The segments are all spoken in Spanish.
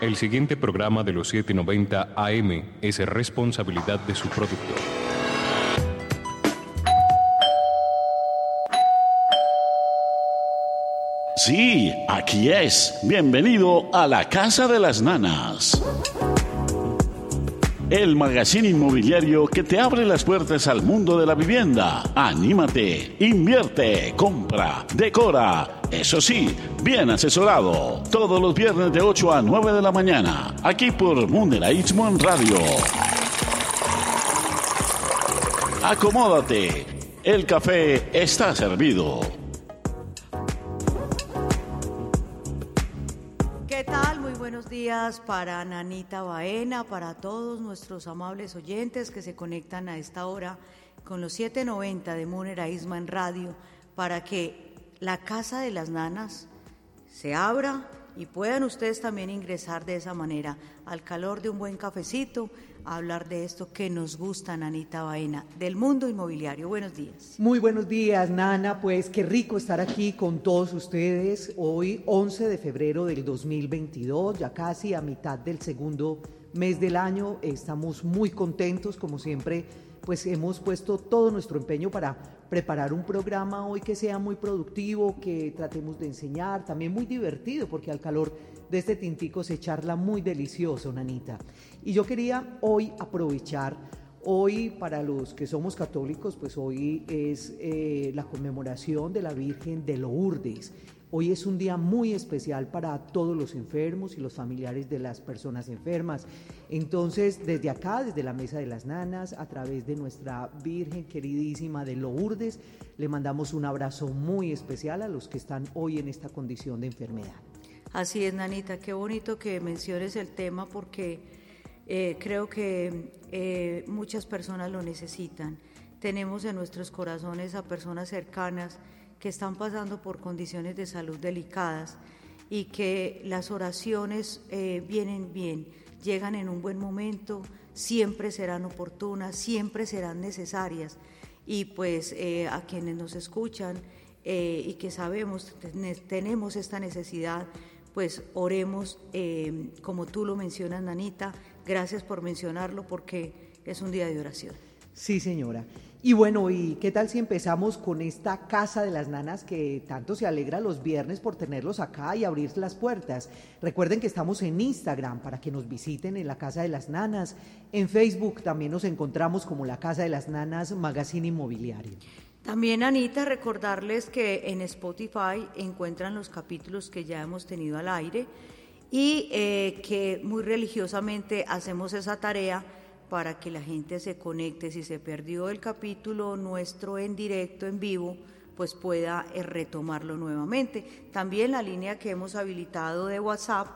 El siguiente programa de los 790 AM es responsabilidad de su productor. Sí, aquí es. Bienvenido a la Casa de las Nanas. El magazine inmobiliario que te abre las puertas al mundo de la vivienda. Anímate, invierte, compra, decora. Eso sí, bien asesorado. Todos los viernes de 8 a 9 de la mañana. Aquí por Mundelaísmo en Radio. Acomódate. El café está servido. Buenos días para Nanita Baena, para todos nuestros amables oyentes que se conectan a esta hora con los 790 de Munera Isma en radio para que la Casa de las Nanas se abra y puedan ustedes también ingresar de esa manera al calor de un buen cafecito hablar de esto que nos gusta, Nanita Baena, del mundo inmobiliario. Buenos días. Muy buenos días, Nana. Pues qué rico estar aquí con todos ustedes hoy, 11 de febrero del 2022, ya casi a mitad del segundo mes del año. Estamos muy contentos, como siempre, pues hemos puesto todo nuestro empeño para preparar un programa hoy que sea muy productivo, que tratemos de enseñar, también muy divertido, porque al calor de este tintico se charla muy delicioso, Nanita. Y yo quería hoy aprovechar, hoy para los que somos católicos, pues hoy es eh, la conmemoración de la Virgen de Lourdes. Hoy es un día muy especial para todos los enfermos y los familiares de las personas enfermas. Entonces, desde acá, desde la Mesa de las Nanas, a través de nuestra Virgen queridísima de Lourdes, le mandamos un abrazo muy especial a los que están hoy en esta condición de enfermedad. Así es, Nanita, qué bonito que menciones el tema porque eh, creo que eh, muchas personas lo necesitan. Tenemos en nuestros corazones a personas cercanas que están pasando por condiciones de salud delicadas y que las oraciones eh, vienen bien, llegan en un buen momento, siempre serán oportunas, siempre serán necesarias. Y pues a quienes nos escuchan y que sabemos, tenemos esta necesidad, pues oremos, como tú lo mencionas, Nanita, gracias por mencionarlo porque es un día de oración. Sí, señora. Y bueno, ¿y qué tal si empezamos con esta Casa de las Nanas que tanto se alegra los viernes por tenerlos acá y abrir las puertas? Recuerden que estamos en Instagram para que nos visiten en la Casa de las Nanas. En Facebook también nos encontramos como la Casa de las Nanas Magazine Inmobiliario. También, Anita, recordarles que en Spotify encuentran los capítulos que ya hemos tenido al aire y eh, que muy religiosamente hacemos esa tarea para que la gente se conecte. Si se perdió el capítulo nuestro en directo, en vivo, pues pueda eh, retomarlo nuevamente. También la línea que hemos habilitado de WhatsApp,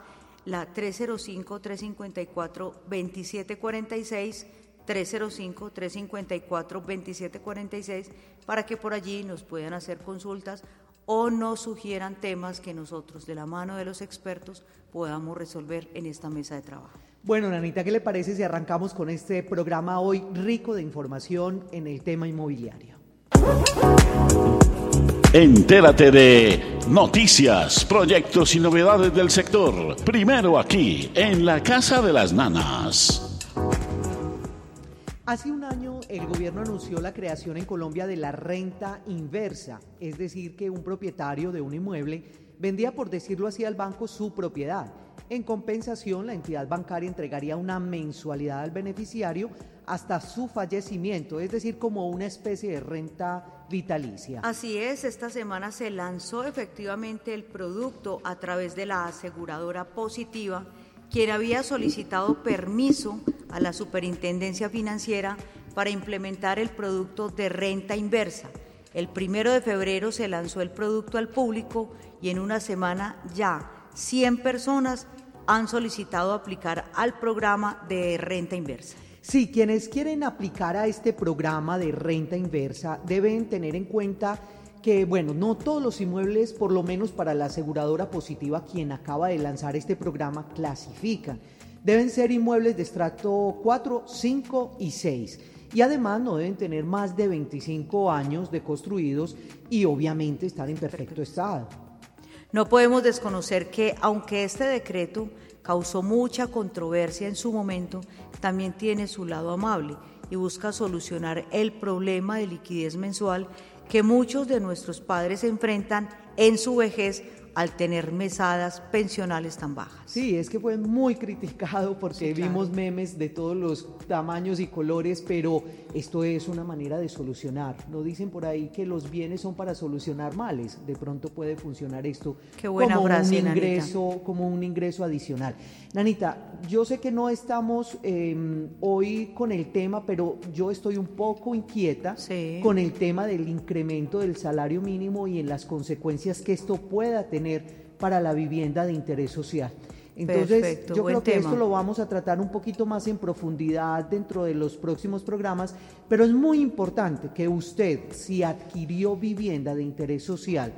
la 305-354-2746 305-354-2746 para que por allí nos puedan hacer consultas o nos sugieran temas que nosotros, de la mano de los expertos, podamos resolver en esta mesa de trabajo. Bueno, Nanita, ¿qué le parece si arrancamos con este programa hoy rico de información en el tema inmobiliario? Entérate de noticias, proyectos y novedades del sector. Primero aquí, en la Casa de las Nanas. Hace un año el gobierno anunció la creación en Colombia de la renta inversa, es decir, que un propietario de un inmueble vendía, por decirlo así, al banco su propiedad. En compensación, la entidad bancaria entregaría una mensualidad al beneficiario hasta su fallecimiento, es decir, como una especie de renta vitalicia. Así es, esta semana se lanzó efectivamente el producto a través de la aseguradora positiva quien había solicitado permiso a la Superintendencia Financiera para implementar el producto de renta inversa. El primero de febrero se lanzó el producto al público y en una semana ya 100 personas han solicitado aplicar al programa de renta inversa. Sí, quienes quieren aplicar a este programa de renta inversa deben tener en cuenta que, bueno, no todos los inmuebles, por lo menos para la aseguradora positiva, quien acaba de lanzar este programa, clasifican. Deben ser inmuebles de estrato 4, 5 y 6. Y además no deben tener más de 25 años de construidos y obviamente estar en perfecto estado. No podemos desconocer que, aunque este decreto causó mucha controversia en su momento, también tiene su lado amable y busca solucionar el problema de liquidez mensual que muchos de nuestros padres enfrentan en su vejez al tener mesadas pensionales tan bajas. Sí, es que fue muy criticado porque vimos memes de todos los tamaños y colores, pero esto es una manera de solucionar. No dicen por ahí que los bienes son para solucionar males. De pronto puede funcionar esto como un ingreso, como un ingreso adicional. Nanita, yo sé que no estamos em, hoy con el tema, pero yo estoy un poco inquieta con el tema del incremento del salario mínimo y en las consecuencias que esto pueda tener para la vivienda de interés social. Entonces, yo creo que esto lo vamos a tratar un poquito más en profundidad dentro de los próximos programas, pero es muy importante que usted, si adquirió vivienda de interés social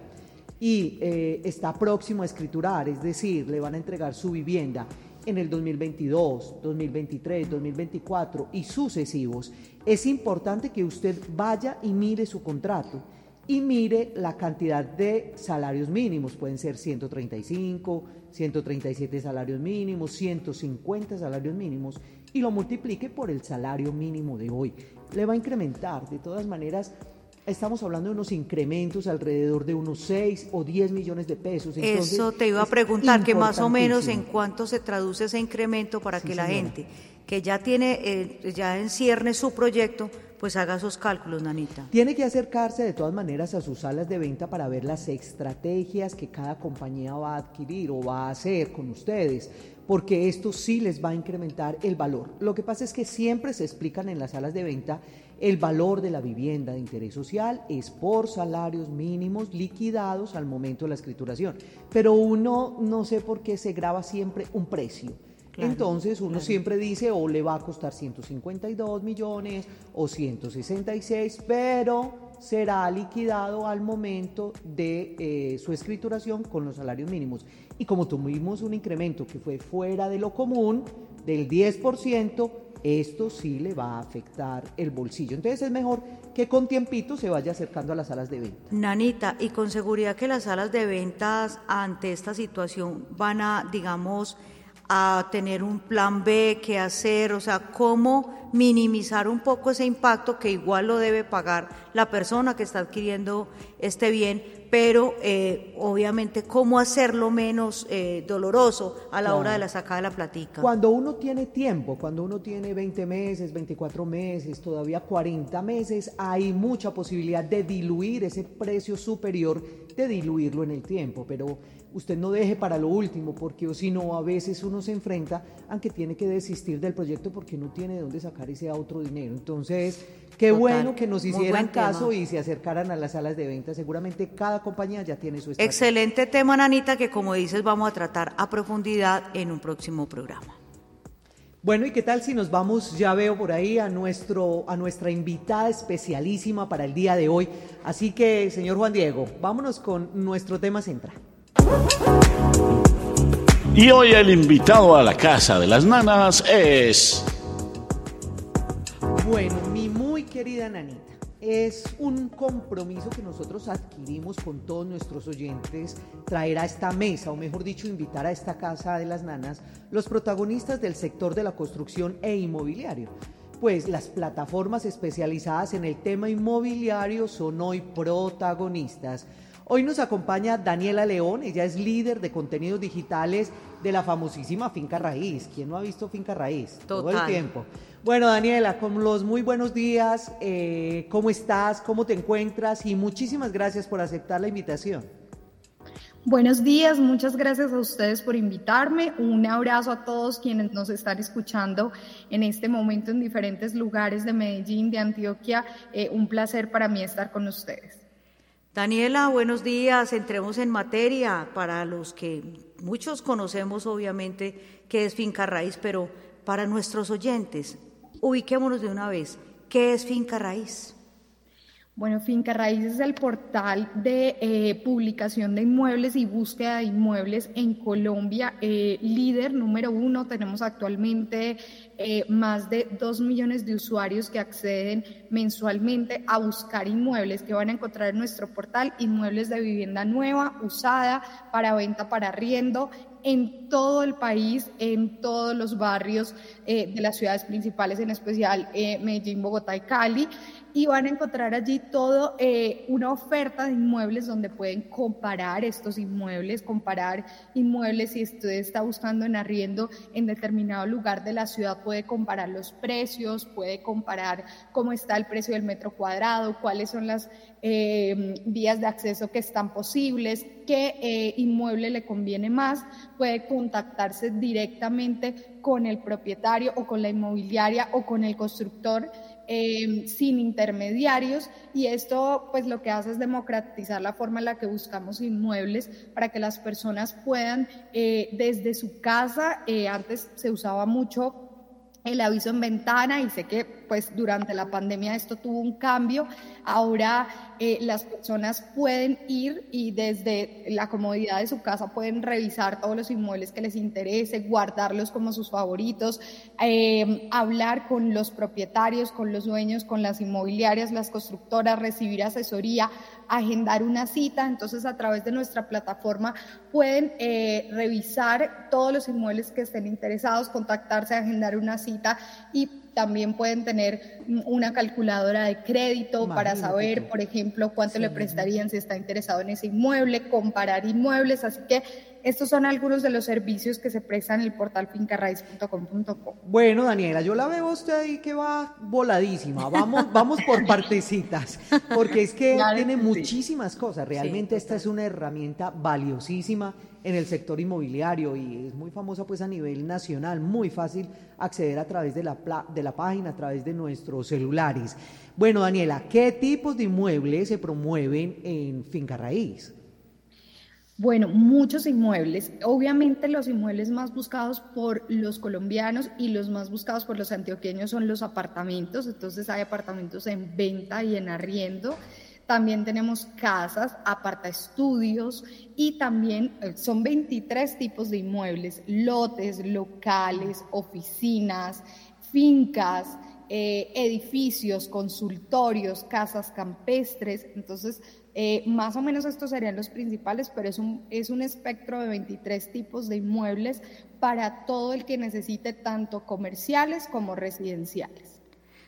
y eh, está próximo a escriturar, es decir, le van a entregar su vivienda en el 2022, 2023, 2024 y sucesivos, es importante que usted vaya y mire su contrato y mire la cantidad de salarios mínimos, pueden ser 135, 137 salarios mínimos, 150 salarios mínimos, y lo multiplique por el salario mínimo de hoy. Le va a incrementar, de todas maneras, estamos hablando de unos incrementos alrededor de unos 6 o 10 millones de pesos. Eso te iba a preguntar, que más o menos en cuánto se traduce ese incremento para que la gente que ya tiene, eh, ya en cierne su proyecto, pues haga esos cálculos, Nanita. Tiene que acercarse de todas maneras a sus salas de venta para ver las estrategias que cada compañía va a adquirir o va a hacer con ustedes, porque esto sí les va a incrementar el valor. Lo que pasa es que siempre se explican en las salas de venta el valor de la vivienda de interés social es por salarios mínimos liquidados al momento de la escrituración, pero uno no sé por qué se graba siempre un precio. Entonces uno siempre dice o le va a costar 152 millones o 166, pero será liquidado al momento de eh, su escrituración con los salarios mínimos. Y como tuvimos un incremento que fue fuera de lo común, del 10%, esto sí le va a afectar el bolsillo. Entonces es mejor que con tiempito se vaya acercando a las salas de venta. Nanita, y con seguridad que las salas de ventas ante esta situación van a, digamos, a tener un plan B, qué hacer, o sea, cómo minimizar un poco ese impacto que igual lo debe pagar la persona que está adquiriendo este bien, pero eh, obviamente cómo hacerlo menos eh, doloroso a la hora de la sacada de la platica. Cuando uno tiene tiempo, cuando uno tiene 20 meses, 24 meses, todavía 40 meses, hay mucha posibilidad de diluir ese precio superior, de diluirlo en el tiempo, pero usted no deje para lo último, porque si no, a veces uno se enfrenta a que tiene que desistir del proyecto porque no tiene de dónde sacar ese otro dinero. Entonces, qué bueno que nos hicieran caso y se acercaran a las salas de venta. Seguramente cada compañía ya tiene su estrategia. Excelente tema, Nanita, que como dices, vamos a tratar a profundidad en un próximo programa. Bueno, ¿y qué tal si nos vamos, ya veo por ahí, a, nuestro, a nuestra invitada especialísima para el día de hoy? Así que, señor Juan Diego, vámonos con nuestro tema central. Y hoy el invitado a la casa de las nanas es... Bueno, mi muy querida nanita, es un compromiso que nosotros adquirimos con todos nuestros oyentes traer a esta mesa, o mejor dicho, invitar a esta casa de las nanas, los protagonistas del sector de la construcción e inmobiliario. Pues las plataformas especializadas en el tema inmobiliario son hoy protagonistas. Hoy nos acompaña Daniela León, ella es líder de contenidos digitales de la famosísima Finca Raíz. ¿Quién no ha visto Finca Raíz? Todo el tiempo. Bueno, Daniela, con los muy buenos días, eh, ¿cómo estás? ¿Cómo te encuentras? Y muchísimas gracias por aceptar la invitación. Buenos días, muchas gracias a ustedes por invitarme. Un abrazo a todos quienes nos están escuchando en este momento en diferentes lugares de Medellín, de Antioquia. Eh, un placer para mí estar con ustedes. Daniela, buenos días. Entremos en materia para los que muchos conocemos, obviamente, qué es Finca Raíz, pero para nuestros oyentes, ubiquémonos de una vez. ¿Qué es Finca Raíz? Bueno, Finca Raíz es el portal de eh, publicación de inmuebles y búsqueda de inmuebles en Colombia. Eh, líder número uno, tenemos actualmente eh, más de dos millones de usuarios que acceden mensualmente a buscar inmuebles que van a encontrar en nuestro portal, inmuebles de vivienda nueva, usada, para venta, para arriendo, en todo el país, en todos los barrios de las ciudades principales, en especial Medellín, Bogotá y Cali y van a encontrar allí todo eh, una oferta de inmuebles donde pueden comparar estos inmuebles, comparar inmuebles si usted está buscando en arriendo en determinado lugar de la ciudad, puede comparar los precios, puede comparar cómo está el precio del metro cuadrado, cuáles son las eh, vías de acceso que están posibles, qué eh, inmueble le conviene más, puede contactarse directamente con el propietario o con la inmobiliaria o con el constructor Em, sin intermediarios y esto pues lo que hace es democratizar la forma en la que buscamos inmuebles para que las personas puedan eh, desde su casa, eh, antes se usaba mucho el aviso en ventana y sé que pues durante la pandemia esto tuvo un cambio. Ahora eh, las personas pueden ir y desde la comodidad de su casa pueden revisar todos los inmuebles que les interese, guardarlos como sus favoritos, eh, hablar con los propietarios, con los dueños, con las inmobiliarias, las constructoras, recibir asesoría, agendar una cita. Entonces, a través de nuestra plataforma pueden eh, revisar todos los inmuebles que estén interesados, contactarse, agendar una cita y también pueden tener una calculadora de crédito para saber, por ejemplo, cuánto le prestarían si está interesado en ese inmueble, comparar inmuebles. Así que estos son algunos de los servicios que se prestan en el portal fincarraiz.com.co. Bueno, Daniela, yo la veo usted ahí que va voladísima. Vamos, vamos por partecitas, porque es que tiene muchísimas cosas. Realmente esta es una herramienta valiosísima en el sector inmobiliario y es muy famosa pues a nivel nacional, muy fácil acceder a través de la, de la página, a través de nuestros celulares. Bueno, Daniela, ¿qué tipos de inmuebles se promueven en Finca Raíz? Bueno, muchos inmuebles. Obviamente los inmuebles más buscados por los colombianos y los más buscados por los antioqueños son los apartamentos. Entonces hay apartamentos en venta y en arriendo. También tenemos casas, aparta estudios y también eh, son 23 tipos de inmuebles, lotes, locales, oficinas, fincas, eh, edificios, consultorios, casas campestres. Entonces, eh, más o menos estos serían los principales, pero es un, es un espectro de 23 tipos de inmuebles para todo el que necesite tanto comerciales como residenciales.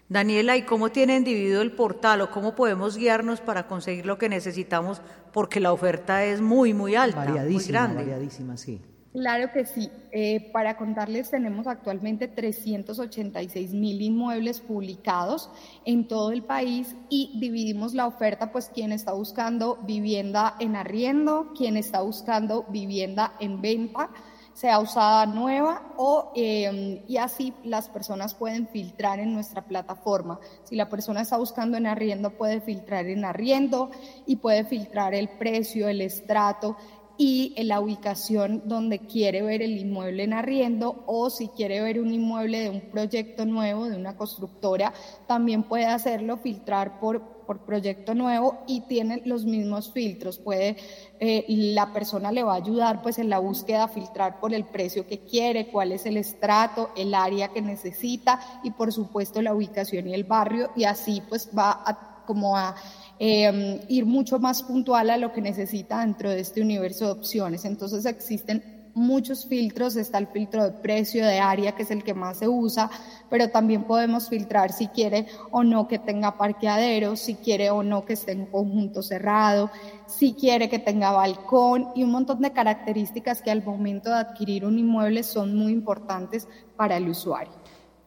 Daniela, ¿y cómo tienen dividido el portal o cómo podemos guiarnos para conseguir lo que necesitamos? Porque la oferta es muy, muy alta, muy grande. Variadísima, sí. Claro que sí. Eh, para contarles, tenemos actualmente 386 mil inmuebles publicados en todo el país y dividimos la oferta, pues quien está buscando vivienda en arriendo, quien está buscando vivienda en venta, sea usada nueva o em, y así las personas pueden filtrar en nuestra plataforma. Si la persona está buscando en arriendo, puede filtrar en arriendo y puede filtrar el precio, el estrato y en la ubicación donde quiere ver el inmueble en arriendo o si quiere ver un inmueble de un proyecto nuevo, de una constructora, también puede hacerlo, filtrar por, por proyecto nuevo y tiene los mismos filtros. Puede, eh, la persona le va a ayudar pues en la búsqueda a filtrar por el precio que quiere, cuál es el estrato, el área que necesita y por supuesto la ubicación y el barrio y así pues va a, como a Em, ir mucho más puntual a lo que necesita dentro de este universo de opciones. Entonces existen muchos filtros, está el filtro de precio, de área, que es el que más se usa, pero también podemos filtrar si quiere o no que tenga parqueadero, si quiere o no que esté en conjunto cerrado, si quiere que tenga balcón y un montón de características que al momento de adquirir un inmueble son muy importantes para el usuario.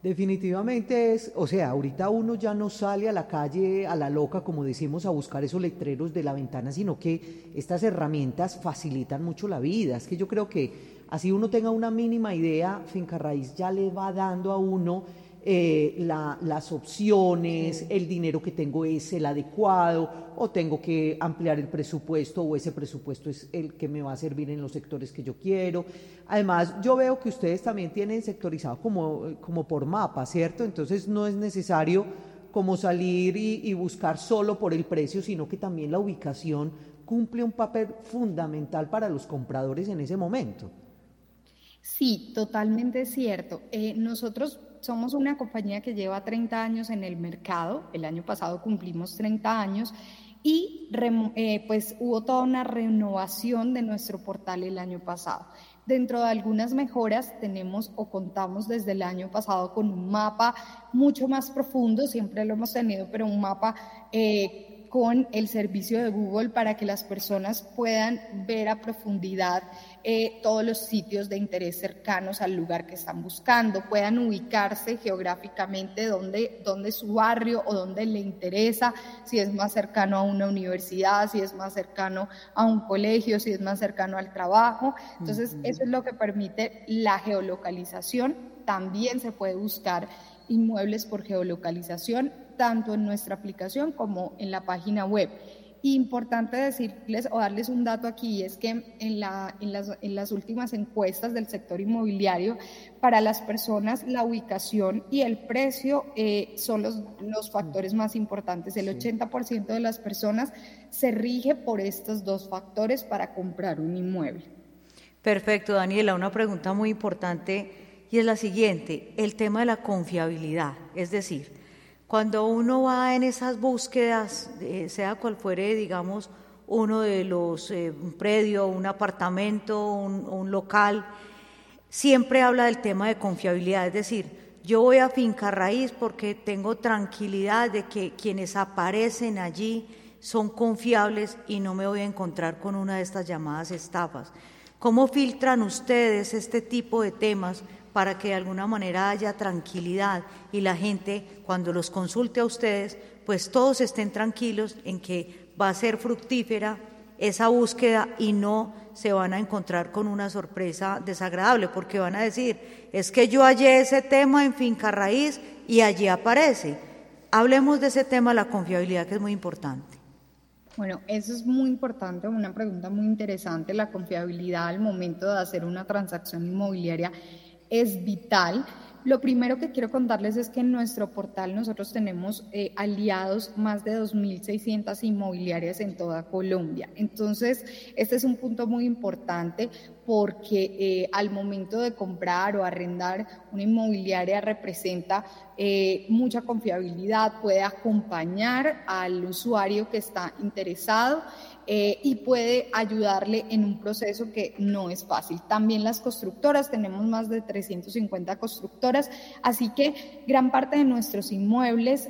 Definitivamente es, o sea, ahorita uno ya no sale a la calle a la loca, como decimos, a buscar esos letreros de la ventana, sino que estas herramientas facilitan mucho la vida. Es que yo creo que así uno tenga una mínima idea, Finca Raíz ya le va dando a uno eh, las opciones, el dinero que tengo es el adecuado o tengo que ampliar el presupuesto o ese presupuesto es el que me va a servir en los sectores que yo quiero. Además, yo veo que ustedes también tienen sectorizado como, como por mapa, ¿cierto? Entonces no es necesario como salir y, y buscar solo por el precio, sino que también la ubicación cumple un papel fundamental para los compradores en ese momento. Sí, totalmente cierto. Eh, nosotros somos una compañía que lleva 30 años en el mercado, el año pasado cumplimos 30 años y eh, pues hubo toda una renovación de nuestro portal el año pasado. Dentro de algunas mejoras tenemos o contamos desde el año pasado con un mapa mucho más profundo, siempre lo hemos tenido, pero un mapa eh, con el servicio de Google para que las personas puedan ver a profundidad eh, todos los sitios de interés cercanos al lugar que están buscando, puedan ubicarse geográficamente donde, donde su barrio o donde le interesa, si es más cercano a una universidad, si es más cercano a un colegio, si es más cercano al trabajo. Entonces, eso es lo que permite la geolocalización. También se puede buscar inmuebles por geolocalización tanto en nuestra aplicación como en la página web. Importante decirles o darles un dato aquí, es que en, la, en, las, en las últimas encuestas del sector inmobiliario, para las personas la ubicación y el precio eh, son los, los factores más importantes. El 80% de las personas se rige por estos dos factores para comprar un inmueble. Perfecto, Daniela. Una pregunta muy importante y es la siguiente, el tema de la confiabilidad, es decir, cuando uno va en esas búsquedas, sea cual fuere, digamos, uno de los, eh, un predio, un apartamento, un, local, siempre habla del tema de confiabilidad, es decir, yo voy a finca raíz porque tengo tranquilidad de que quienes aparecen allí son confiables y no me voy a encontrar con una de estas llamadas estafas. ¿Cómo filtran ustedes este tipo de temas para que de alguna manera haya tranquilidad y la gente cuando los consulte a ustedes, pues todos estén tranquilos en que va a ser fructífera esa búsqueda y no se van a encontrar con una sorpresa desagradable, porque van a decir, es que yo hallé ese tema en finca raíz y allí aparece. Hablemos de ese tema, la confiabilidad, que es muy importante. Bueno, eso es muy importante, una pregunta muy interesante, la confiabilidad al momento de hacer una transacción inmobiliaria es vital. Lo primero que quiero contarles es que en nuestro portal nosotros tenemos eh, aliados más de 2.600 inmobiliarias en toda Colombia. Entonces, este es un punto muy importante porque eh, al momento de comprar o arrendar una inmobiliaria representa eh, mucha confiabilidad, puede acompañar al usuario que está interesado eh, y puede ayudarle en un proceso que no es fácil. También las constructoras, tenemos más de 350 constructoras, así que gran parte de nuestros inmuebles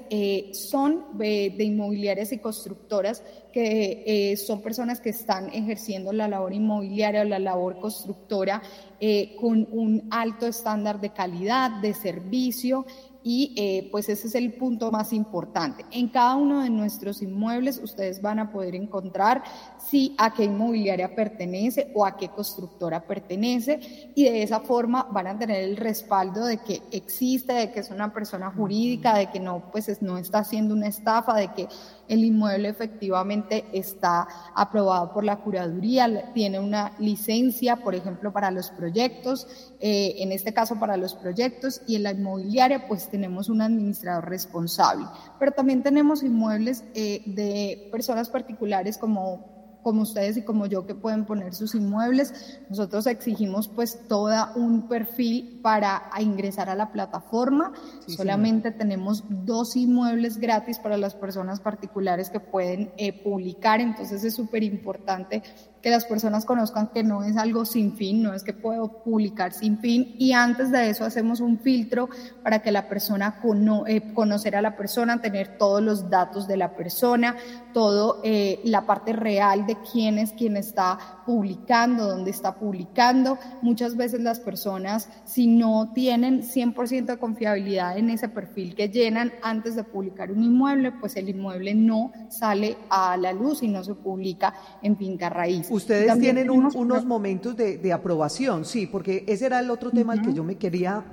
son de inmobiliarias y constructoras que eh, son personas que están ejerciendo la labor inmobiliaria o la labor constructora eh, con un alto estándar de calidad, de servicio y eh, pues ese es el punto más importante. En cada uno de nuestros inmuebles ustedes van a poder encontrar si a qué inmobiliaria pertenece o a qué constructora pertenece y de esa forma van a tener el respaldo de que existe, de que es una persona jurídica, de que no pues no está haciendo una estafa, de que el inmueble efectivamente está aprobado por la curaduría, tiene una licencia, por ejemplo, para los proyectos, eh, en este caso para los proyectos, y en la inmobiliaria pues tenemos un administrador responsable. Pero también tenemos inmuebles eh, de personas particulares como como ustedes y como yo que pueden poner sus inmuebles. Nosotros exigimos pues todo un perfil para ingresar a la plataforma. Solamente tenemos dos inmuebles gratis para las personas particulares que pueden eh, publicar, entonces es súper importante que las personas conozcan que no es algo sin fin, no es que puedo publicar sin fin. Y antes de eso hacemos un filtro para que la persona eh, conocer a la persona, tener todos los datos de la persona, todo eh, la parte real de quién es quien está publicando, dónde está publicando. Muchas veces las personas si no tienen 100% de confiabilidad en ese perfil que llenan antes de publicar un inmueble, pues el inmueble no sale a la luz y no se publica en finca raíz. Ustedes tienen unos momentos de, aprobación, sí, porque ese era el otro tema al que yo me quería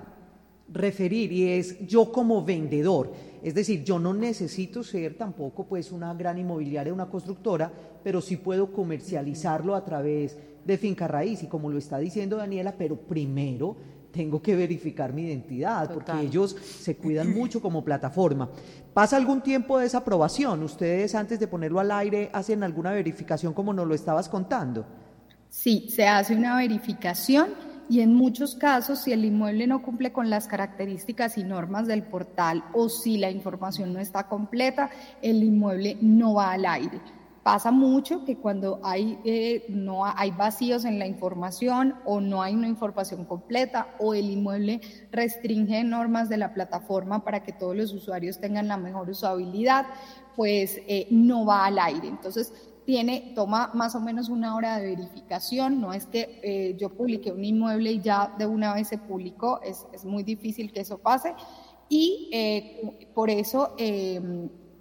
referir y es yo como vendedor. Es decir, yo no necesito ser tampoco pues una gran inmobiliaria, una constructora, pero sí puedo comercializarlo a través de finca raíz y como lo está diciendo Daniela, pero primero tengo que verificar mi identidad, porque ellos se cuidan mucho como plataforma. ¿Pasa algún tiempo de esa aprobación? ¿Ustedes antes de ponerlo al aire hacen alguna verificación como nos lo estabas contando? Sí, se hace una verificación y en muchos casos, si el inmueble no cumple con las características y normas del portal o si la información no está completa, el inmueble no va al aire Pasa mucho que cuando hay, eh, no hay vacíos en la información o no hay una información completa o el inmueble restringe normas de la plataforma para que todos los usuarios tengan la mejor usabilidad, pues eh, no va al aire. Entonces, tiene, toma más o menos una hora de verificación, no es que eh, yo publiqué un inmueble y ya de una vez se publicó, es, es muy difícil que eso pase. Y por eso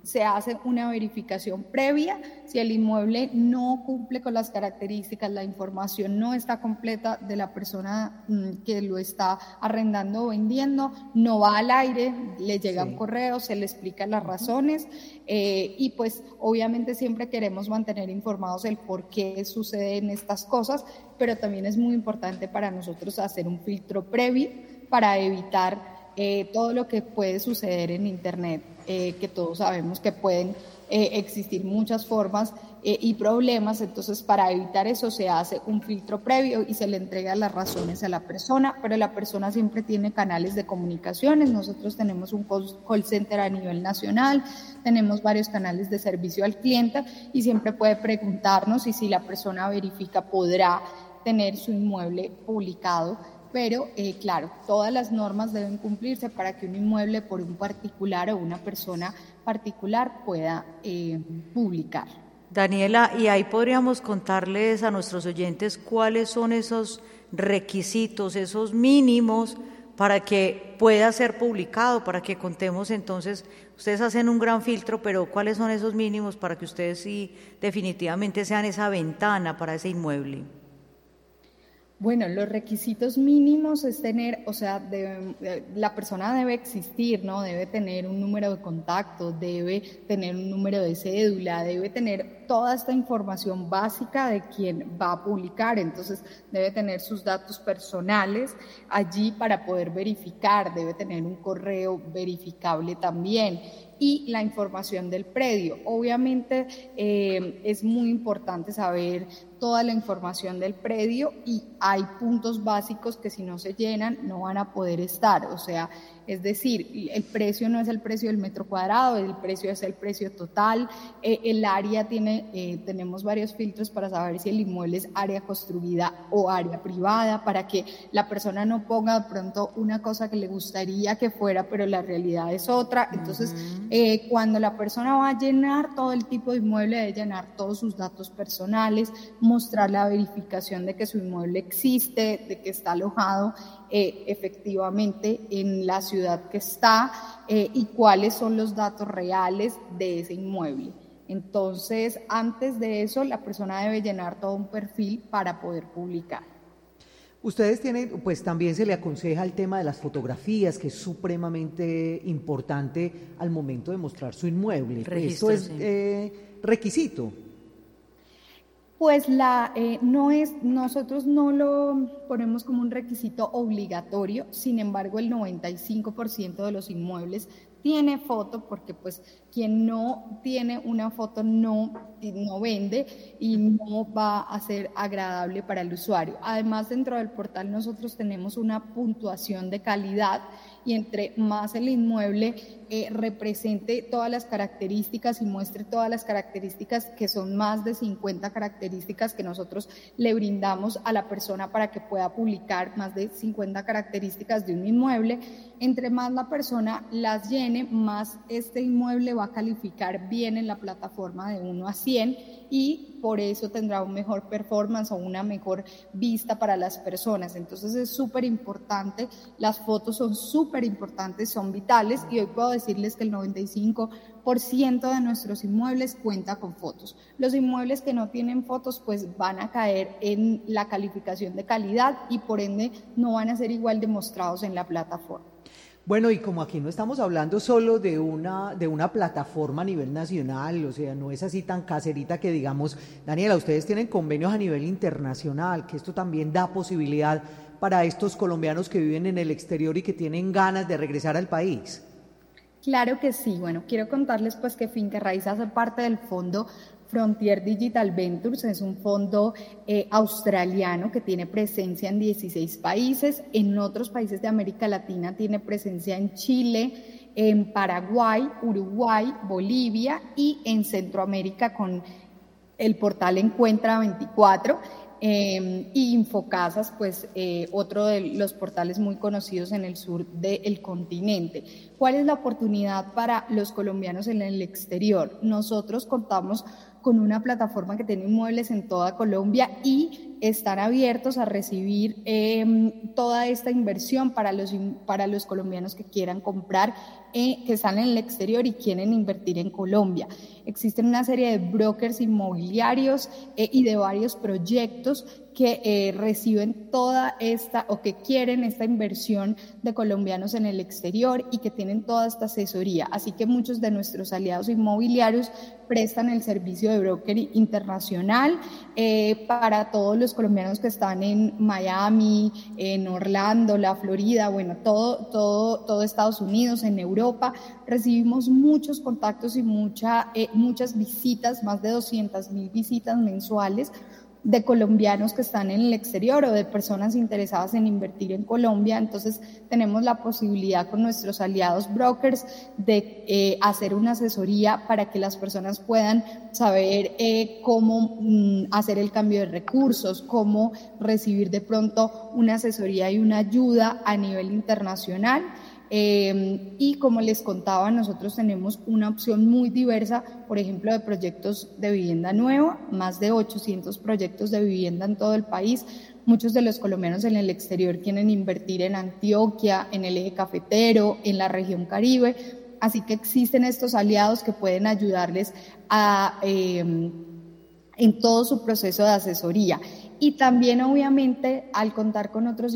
se hace una verificación previa. Si el inmueble no cumple con las características, la información no está completa de la persona mm, que lo está arrendando o vendiendo, no va al aire, le llega un correo, se le explica las razones eh, y pues obviamente siempre queremos mantener informados el por qué suceden estas cosas, pero también es muy importante para nosotros hacer un filtro previo para evitar eh, todo lo que puede suceder en Internet, eh, que todos sabemos que pueden eh, existir muchas formas y problemas, entonces para evitar eso se hace un filtro previo y se le entrega las razones a la persona, pero la persona siempre tiene canales de comunicaciones, nosotros tenemos un call center a nivel nacional, tenemos varios canales de servicio al cliente y siempre puede preguntarnos y si la persona verifica podrá tener su inmueble publicado pero eh, claro, todas las normas deben cumplirse para que un inmueble por un particular o una persona particular pueda eh, publicar. Daniela, y ahí podríamos contarles a nuestros oyentes cuáles son esos requisitos, esos mínimos para que pueda ser publicado, para que contemos entonces, ustedes hacen un gran filtro, pero cuáles son esos mínimos para que ustedes sí definitivamente sean esa ventana para ese inmueble. Bueno, los requisitos mínimos es tener, o sea, la persona debe existir, ¿no? Debe tener un número de contacto, debe tener un número de cédula, debe tener toda esta información básica de quien va a publicar, entonces debe tener sus datos personales allí para poder verificar, debe tener un correo verificable también y la información del predio. Obviamente eh, es muy importante saber toda la información del predio y hay puntos básicos que si no se llenan no van a poder estar. O sea, es decir, el precio no es el precio del metro cuadrado, el precio es el precio total. Eh, el área tiene, eh, tenemos varios filtros para saber si el inmueble es área construida o área privada, para que la persona no ponga de pronto una cosa que le gustaría que fuera, pero la realidad es otra. Entonces, eh, cuando la persona va a llenar todo el tipo de inmueble, debe llenar todos sus datos personales, mostrar la verificación de que su inmueble existe, de que está alojado eh, efectivamente en la ciudad que está eh, y cuáles son los datos reales de ese inmueble. Entonces, antes de eso, la persona debe llenar todo un perfil para poder publicar. Ustedes tienen, pues también se le aconseja el tema de las fotografías, que es supremamente importante al momento de mostrar su inmueble. Esto es eh, requisito. Pues la, eh, no es, nosotros no lo ponemos como un requisito obligatorio, sin embargo el 95% de los inmuebles tiene foto porque pues quien no tiene una foto no, no vende y no va a ser agradable para el usuario. Además dentro del portal nosotros tenemos una puntuación de calidad y entre más el inmueble eh, represente todas las características y muestre todas las características que son más de 50 características que nosotros le brindamos a la persona para que pueda publicar más de 50 características de un inmueble, entre más la persona las llene, más este inmueble va a calificar bien en la plataforma de 1 a 100 y por eso tendrá un mejor performance o una mejor vista para las personas. Entonces es súper importante, las fotos son súper importantes, son vitales y hoy puedo decirles que el 95% de nuestros inmuebles cuenta con fotos. Los inmuebles que no tienen fotos pues van a caer en la calificación de calidad y por ende no van a ser igual demostrados en la plataforma. Bueno, y como aquí no estamos hablando solo de una, de una plataforma a nivel nacional, o sea, no es así tan caserita que digamos, Daniela, ustedes tienen convenios a nivel internacional, que esto también da posibilidad para estos colombianos que viven en el exterior y que tienen ganas de regresar al país. Claro que sí. Bueno, quiero contarles pues que Finca Raíz hace parte del Fondo Frontier Digital Ventures es un fondo eh, australiano que tiene presencia en 16 países. En otros países de América Latina tiene presencia en Chile, en Paraguay, Uruguay, Bolivia y en Centroamérica con el portal Encuentra 24 eh, y Infocasas, pues eh, otro de los portales muy conocidos en el sur del continente. ¿Cuál es la oportunidad para los colombianos en el exterior? Nosotros contamos con una plataforma que tiene inmuebles en toda Colombia y están abiertos a recibir em, toda esta inversión para los, para los colombianos que quieran comprar, eh, que están en el exterior y quieren invertir en Colombia. Existen una serie de brokers inmobiliarios eh, y de varios proyectos que eh, reciben toda esta o que quieren esta inversión de colombianos en el exterior y que tienen toda esta asesoría. Así que muchos de nuestros aliados inmobiliarios prestan el servicio de broker internacional para todos los colombianos que están en Miami, en Orlando, la Florida, bueno, todo, todo, todo Estados Unidos, en Europa. Recibimos muchos contactos y mucha, eh, muchas visitas, más de 200 mil visitas mensuales de colombianos que están en el exterior o de personas interesadas en invertir en Colombia. Entonces tenemos la posibilidad con nuestros aliados brokers de eh, hacer una asesoría para que las personas puedan saber eh, cómo mm, hacer el cambio de recursos, cómo recibir de pronto una asesoría y una ayuda a nivel internacional. Em, y como les contaba, nosotros tenemos una opción muy diversa, por ejemplo, de proyectos de vivienda nueva, más de 800 proyectos de vivienda en todo el país. Muchos de los colombianos en el exterior quieren invertir en Antioquia, en el eje cafetero, en la región Caribe. Así que existen estos aliados que pueden ayudarles em, en todo su proceso de asesoría. Y también, obviamente, al contar con otros,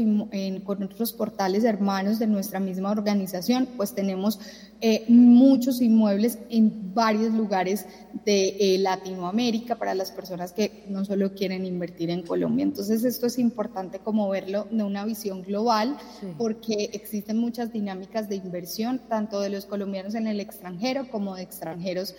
con otros portales hermanos de nuestra misma organización, pues tenemos eh, muchos inmuebles en varios lugares de eh, Latinoamérica para las personas que no solo quieren invertir en Colombia. Entonces, esto es importante como verlo de una visión global, porque existen muchas dinámicas de inversión, tanto de los colombianos en el extranjero como de extranjeros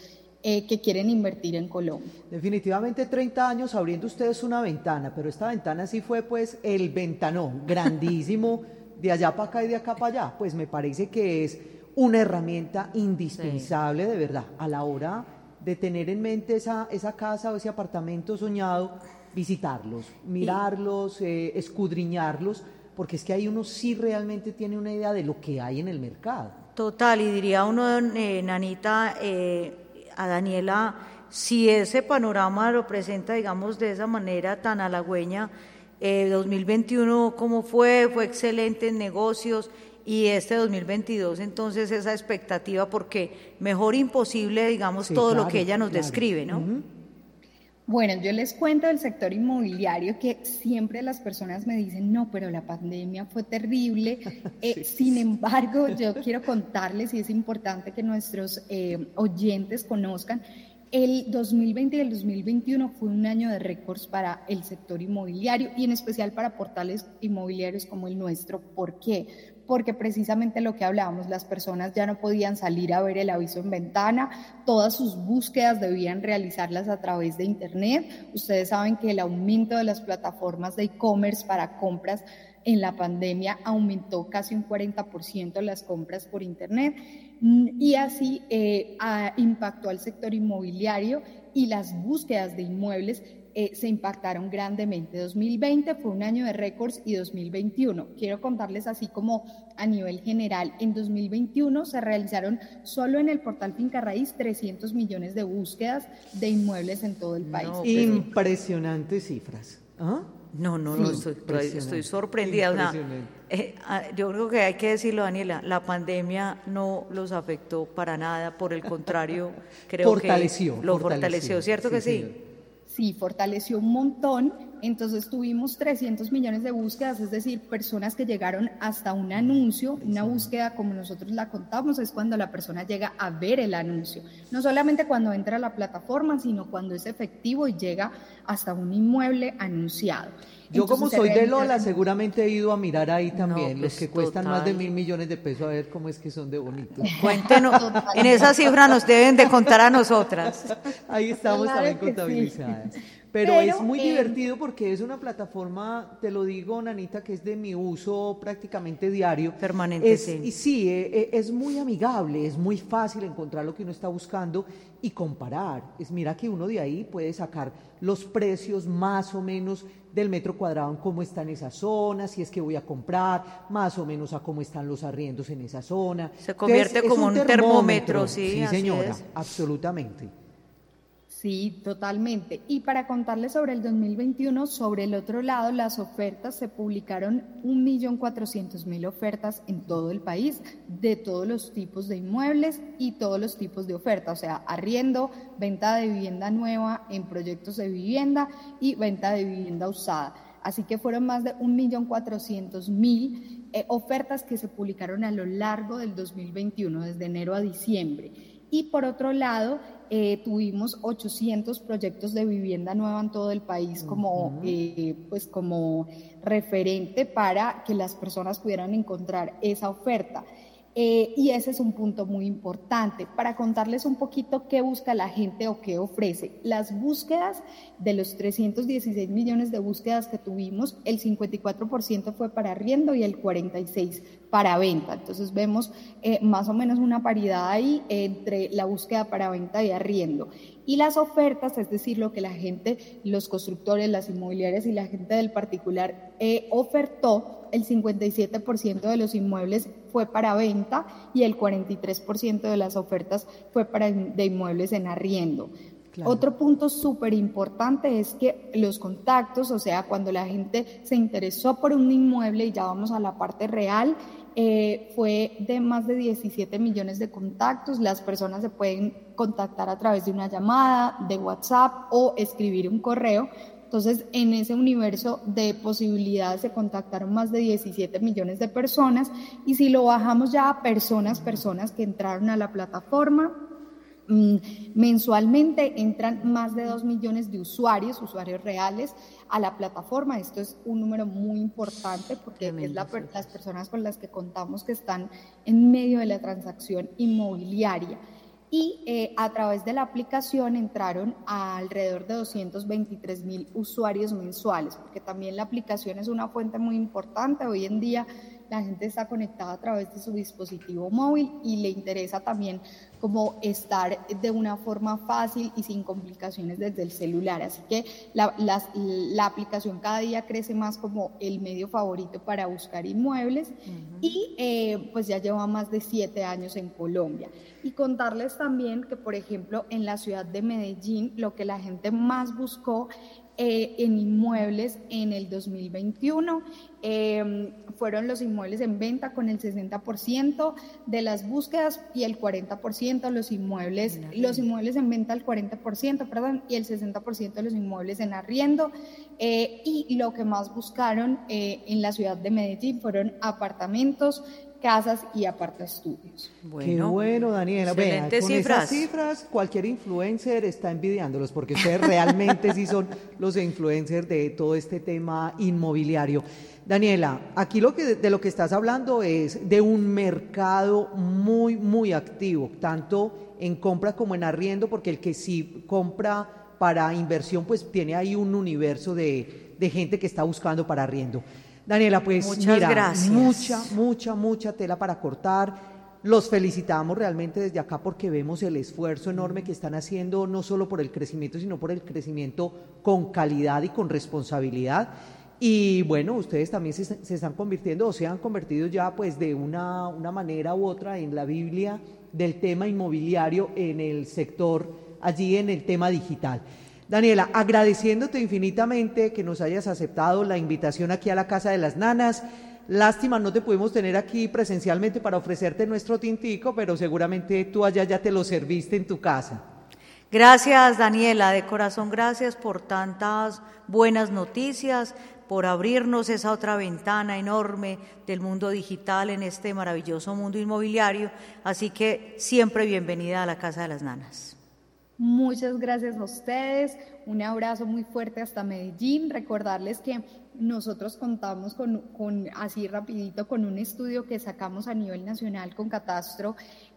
eh, que quieren invertir en Colombia. Definitivamente 30 años abriendo ustedes una ventana, pero esta ventana sí fue pues el ventanón grandísimo de allá para acá y de acá para allá. Pues me parece que es una herramienta indispensable de verdad a la hora de tener en mente esa, esa casa o ese apartamento soñado, visitarlos, mirarlos, eh, escudriñarlos, porque es que ahí uno sí realmente tiene una idea de lo que hay en el mercado. Total, y diría uno, eh, Nanita, eh, a Daniela, si ese panorama lo presenta, digamos, de esa manera tan halagüeña, eh, 2021, ¿cómo fue? Fue excelente en negocios y este 2022, entonces esa expectativa, porque mejor imposible, digamos, todo lo que ella nos describe, ¿no? Bueno, yo les cuento del sector inmobiliario que siempre las personas me dicen, no, pero la pandemia fue terrible. Eh, sin embargo, yo quiero contarles, y es importante que nuestros eh, oyentes conozcan, el 2020 y el 2021 fue un año de récords para el sector inmobiliario y en especial para portales inmobiliarios como el nuestro. ¿Por qué? Porque precisamente lo que hablábamos, las personas ya no podían salir a ver el aviso en ventana, todas sus búsquedas debían realizarlas a través de Internet. Ustedes saben que el aumento de las plataformas de e-commerce para compras en la pandemia aumentó casi un 40% las compras por Internet y así eh, impactó al sector inmobiliario y las búsquedas de inmuebles eh, se impactaron grandemente. 2020 fue un año de récords y 2021. Quiero contarles así como a nivel general, en 2021 se realizaron solo en el portal Finca Raíz 300 millones de búsquedas de inmuebles en todo el país. Impresionantes cifras. ¿Ah? No, no, no, estoy, sorprendida. Eh, ah, yo creo que hay que decirlo, Daniela, la pandemia no los afectó para nada, por el contrario, creo que lo fortaleció, ¿cierto que sí? Sí fortaleció un montón. Entonces tuvimos 300 millones de búsquedas, es decir, personas que llegaron hasta un anuncio. Una búsqueda, como nosotros la contamos, es cuando la persona llega a ver el anuncio. No solamente cuando entra a la plataforma, sino cuando es efectivo y llega hasta un inmueble anunciado. Yo como soy de Lola, seguramente he ido a mirar ahí también, los pues, que cuestan más de mil millones de pesos, a ver cómo es que son de bonitos. Cuéntenos, en esa cifra nos deben de contar a nosotras. Ahí estamos también contabilizadas. Pero, es muy divertido porque es una plataforma, te lo digo, Nanita, que es de mi uso prácticamente diario. Permanente, sí. Y sí, e, e, es muy amigable, es muy fácil encontrar lo que uno está buscando y comparar. Es mira que uno de ahí puede sacar los precios más o menos del metro cuadrado en cómo está en esa zona, si es que voy a comprar, más o menos a cómo están los arriendos en esa zona. Se convierte como un, termómetro, sí. Sí, señora, absolutamente. Sí, totalmente. Y para contarles sobre el 2021, sobre el otro lado, las ofertas, se publicaron 1.400.000 ofertas en todo el país, de todos los tipos de inmuebles y todos los tipos de ofertas, o sea, arriendo, venta de vivienda nueva en proyectos de vivienda y venta de vivienda usada. Así que fueron más de 1.400.000 eh, ofertas que se publicaron a lo largo del 2021, desde enero a diciembre. Y por otro lado, eh, tuvimos 800 proyectos de vivienda nueva en todo el país como, eh, pues como referente para que las personas pudieran encontrar esa oferta. Eh, y ese es un punto muy importante. Para contarles un poquito qué busca la gente o qué ofrece. Las búsquedas de los 316 millones de búsquedas que tuvimos, el 54% fue para arriendo y el 46% para venta. Entonces vemos eh, más o menos una paridad ahí entre la búsqueda para venta y arriendo. Y las ofertas, es decir, lo que la gente, los constructores, las inmobiliarias y la gente del particular eh, ofertó, el 57% de los inmuebles fue para venta y el 43% de las ofertas fue para de inmuebles en arriendo. Otro punto súper importante es que los contactos, o sea, cuando la gente se interesó por un inmueble y ya vamos a la parte real, eh, fue de más de 17 millones de contactos. Las personas se pueden contactar a través de una llamada, de WhatsApp o escribir un correo. Entonces, en ese universo de posibilidades se contactaron más de 17 millones de personas y si lo bajamos ya a personas, personas que entraron a la plataforma, Mm, mensualmente entran más de 2 millones de usuarios, usuarios reales, a la plataforma. Esto es un número muy importante porque es las personas con las que contamos que están en medio de la transacción inmobiliaria. Y eh, a través de la aplicación entraron a alrededor de 223 mil usuarios mensuales, porque también la aplicación es una fuente muy importante. Hoy en día la gente está conectada a través de su dispositivo móvil y le interesa también como estar de una forma fácil y sin complicaciones desde el celular. Así que la, aplicación cada día crece más como el medio favorito para buscar inmuebles y eh, pues ya lleva más de siete años en Colombia. Y contarles también que, por ejemplo, en la ciudad de Medellín, lo que la gente más buscó eh, en inmuebles en el 2021. Em, fueron los inmuebles en venta con el 60% de las búsquedas y el 40% los inmuebles, los inmuebles en venta el 40%, perdón, y el 60% de los inmuebles en arriendo. Eh, y lo que más buscaron eh, en la ciudad de Medellín fueron apartamentos, casas y aparta estudios. Qué bueno, Daniela. Vea, con cifras. esas cifras, cualquier influencer está envidiándolos porque ustedes realmente sí son los influencers de todo este tema inmobiliario. Daniela, aquí lo que, de lo que estás hablando es de un mercado muy, muy activo, tanto en compra como en arriendo, porque el que sí compra para inversión, pues tiene ahí un universo de, de gente que está buscando para arriendo. Daniela, pues Muchas mira, gracias. mucha, mucha, mucha tela para cortar. Los felicitamos realmente desde acá porque vemos el esfuerzo enorme que están haciendo, no solo por el crecimiento, sino por el crecimiento con calidad y con responsabilidad. Y bueno, ustedes también se, están convirtiendo o se han convertido ya pues de una, una manera u otra en la Biblia del tema inmobiliario en el sector, allí en el tema digital. Daniela, agradeciéndote infinitamente que nos hayas aceptado la invitación aquí a la Casa de las Nanas. Lástima, no te pudimos tener aquí presencialmente para ofrecerte nuestro tintico, pero seguramente tú allá ya te lo serviste en tu casa. Gracias, Daniela, de corazón gracias por tantas buenas noticias, por abrirnos esa otra ventana enorme del mundo digital en este maravilloso mundo inmobiliario. Así que siempre bienvenida a la Casa de las Nanas. Muchas gracias a ustedes. Un abrazo muy fuerte hasta Medellín. Recordarles que nosotros contamos con, con, así rapidito, con un estudio que sacamos a nivel nacional con Catastro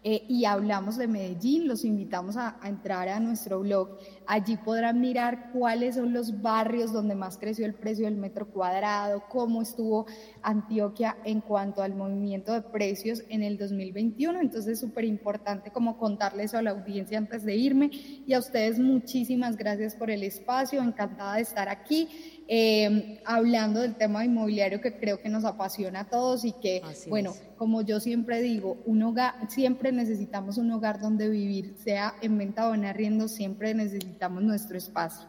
eh, y hablamos de Medellín, los invitamos a, entrar a nuestro blog. Allí podrán mirar cuáles son los barrios donde más creció el precio del metro cuadrado, cómo estuvo Antioquia en cuanto al movimiento de precios en el 2021. Entonces es súper importante como contarles a la audiencia antes de irme y a ustedes muchísimas gracias por el espacio, encantada de estar aquí. Eh, hablando del tema inmobiliario que creo que nos apasiona a todos y que, bueno, como yo siempre digo, un hogar, siempre necesitamos un hogar donde vivir, sea en venta o en arriendo, siempre necesitamos nuestro espacio.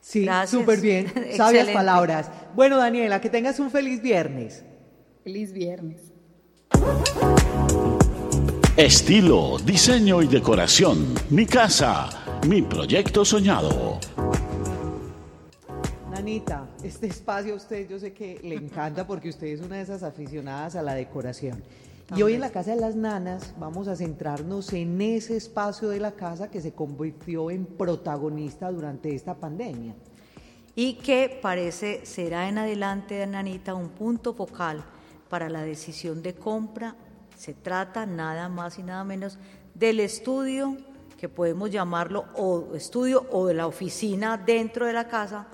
Sí, súper bien, sabias palabras. Bueno, Daniela, que tengas un feliz viernes. Feliz viernes. Estilo, diseño y decoración. Mi casa, mi proyecto soñado. Anita, este espacio a usted yo sé que le encanta porque usted es una de esas aficionadas a la decoración. Y hoy en la Casa de las Nanas vamos a centrarnos en ese espacio de la casa que se convirtió en protagonista durante esta pandemia. Y que parece será en adelante, Anita, un punto focal para la decisión de compra. Se trata nada más y nada menos del estudio, que podemos llamarlo o estudio o de la oficina dentro de la casa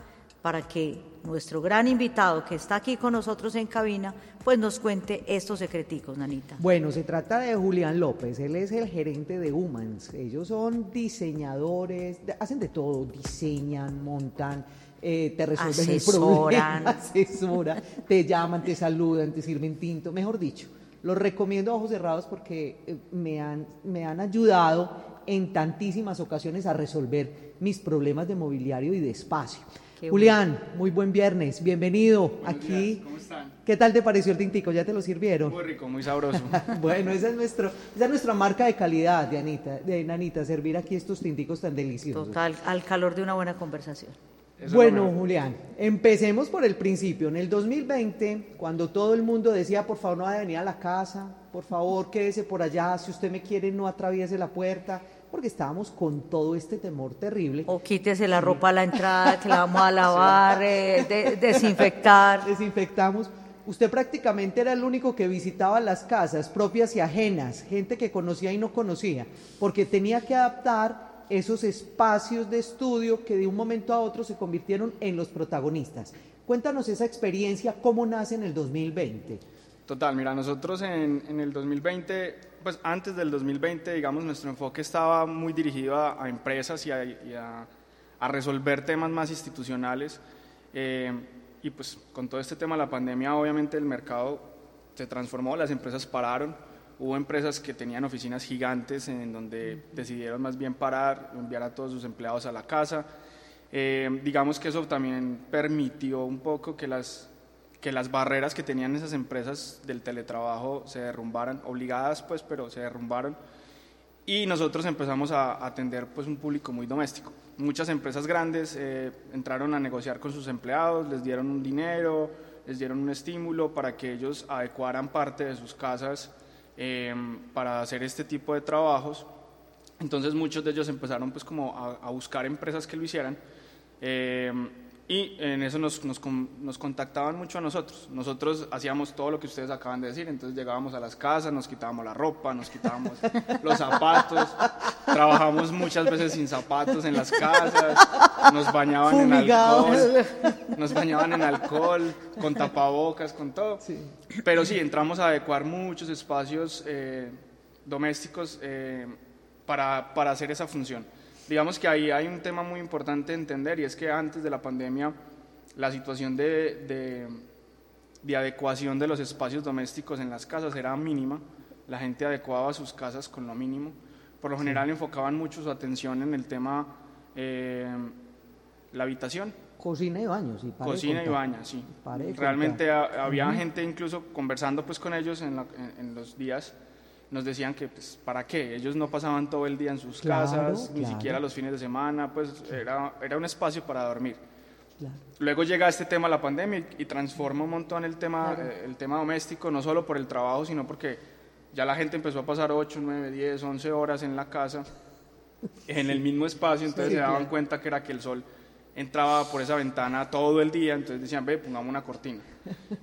para que nuestro gran invitado que está aquí con nosotros en cabina, pues nos cuente estos secreticos, Nanita. Bueno, se trata de Julián López, él es el gerente de Humans. Ellos son diseñadores, hacen de todo, diseñan, montan, eh, te resuelven el problema, asesoran, te llaman, te saludan, te sirven tinto, mejor dicho. Los recomiendo a ojos cerrados porque eh, me han, me han ayudado en tantísimas ocasiones a resolver mis problemas de mobiliario y de espacio. Julián, muy buen viernes, bienvenido aquí. ¿Cómo están? ¿Qué tal te pareció el tintico? ¿Ya te lo sirvieron? Muy rico, muy sabroso. bueno, esa es, nuestro, esa es nuestra marca de calidad, de Anita, de Nanita, servir aquí estos tinticos tan deliciosos. Total, al calor de una buena conversación. bueno, Julián, empecemos por el principio. En el 2020, cuando todo el mundo decía, por favor, no vaya a venir a la casa, por favor, quédese por allá, si usted me quiere, no atraviese la puerta porque estábamos con todo este temor terrible. O quítese la ropa a la entrada, que la vamos a lavar, eh, desinfectar. Desinfectamos. Usted prácticamente era el único que visitaba las casas propias y ajenas, gente que conocía y no conocía, porque tenía que adaptar esos espacios de estudio que de un momento a otro se convirtieron en los protagonistas. Cuéntanos esa experiencia, cómo nace en el 2020. Total, mira, nosotros en, en el 2020, pues antes del 2020, digamos, nuestro enfoque estaba muy dirigido a, empresas y, a, a, resolver temas más institucionales. Eh, y pues con todo este tema de la pandemia, obviamente el mercado se transformó, las empresas pararon. Hubo empresas que tenían oficinas gigantes en donde decidieron más bien parar, enviar a todos sus empleados a la casa. Eh, digamos que eso también permitió un poco que las que las barreras que tenían esas empresas del teletrabajo se derrumbaran, obligadas pues, pero se derrumbaron. Y nosotros empezamos a atender pues un público muy doméstico. Muchas empresas grandes eh, entraron a negociar con sus empleados, les dieron un dinero, les dieron un estímulo para que ellos adecuaran parte de sus casas em, para hacer este tipo de trabajos. Entonces muchos de ellos empezaron pues como a, a buscar empresas que lo hicieran. Eh, y en eso nos, nos, nos, contactaban mucho a nosotros. Nosotros hacíamos todo lo que ustedes acaban de decir, entonces llegábamos a las casas, nos quitábamos la ropa, nos quitábamos los zapatos, trabajamos muchas veces sin zapatos en las casas, nos bañaban en alcohol, nos bañaban en alcohol, con tapabocas, con todo. Pero sí, entramos a adecuar muchos espacios eh, domésticos eh, para, para hacer esa función digamos que ahí hay un tema muy importante de entender y es que antes de la pandemia la situación de, de, adecuación de los espacios domésticos en las casas era mínima, la gente adecuaba sus casas con lo mínimo, por lo general enfocaban mucho su atención en el tema eh, la habitación. Cocina y baño, sí. Cocina y baño, sí. Realmente había gente incluso conversando pues con ellos en, en los días nos decían que, pues, ¿para qué? Ellos no pasaban todo el día en sus casas, ni siquiera los fines de semana, pues era, era un espacio para dormir. Luego llega este tema, la pandemia, y transforma un montón el tema, eh, el tema doméstico, no solo por el trabajo, sino porque ya la gente empezó a pasar 8, 9, 10, 11 horas en la casa, en el mismo espacio, entonces se daban cuenta que era que el sol entraba por esa ventana todo el día, entonces decían, ve, pongamos una cortina.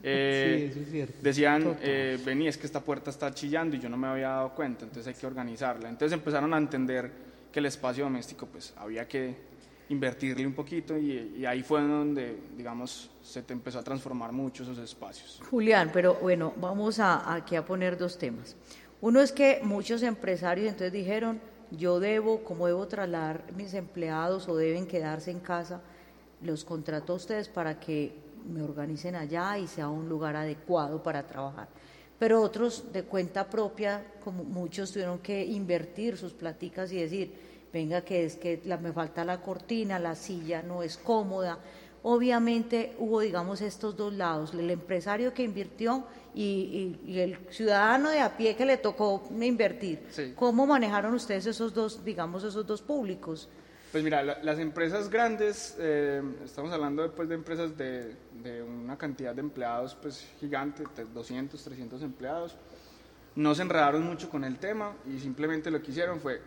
Eh, sí, eso es cierto. Decían, eh, vení, es que esta puerta está chillando y yo no me había dado cuenta, entonces hay que organizarla. Entonces empezaron a entender que el espacio doméstico, pues había que invertirle un poquito y, y ahí fue donde, digamos, se te empezó a transformar mucho esos espacios. Julián, pero bueno, vamos a, aquí a poner dos temas. Uno es que muchos empresarios entonces dijeron, yo debo, como debo trasladar mis empleados o deben quedarse en casa, los contrato a ustedes para que me organicen allá y sea un lugar adecuado para trabajar. Pero otros de cuenta propia, como muchos tuvieron que invertir sus platicas y decir, venga que es que me falta la cortina, la silla no es cómoda. Obviamente hubo, digamos, estos dos lados, el empresario que invirtió y, el ciudadano de a pie que le tocó invertir. ¿Cómo manejaron ustedes esos dos, digamos, esos dos públicos? Pues mira, las empresas grandes, eh, estamos hablando después de empresas de, de, una cantidad de empleados pues gigante, 200, 300 empleados, no se enredaron mucho con el tema y simplemente lo que hicieron fue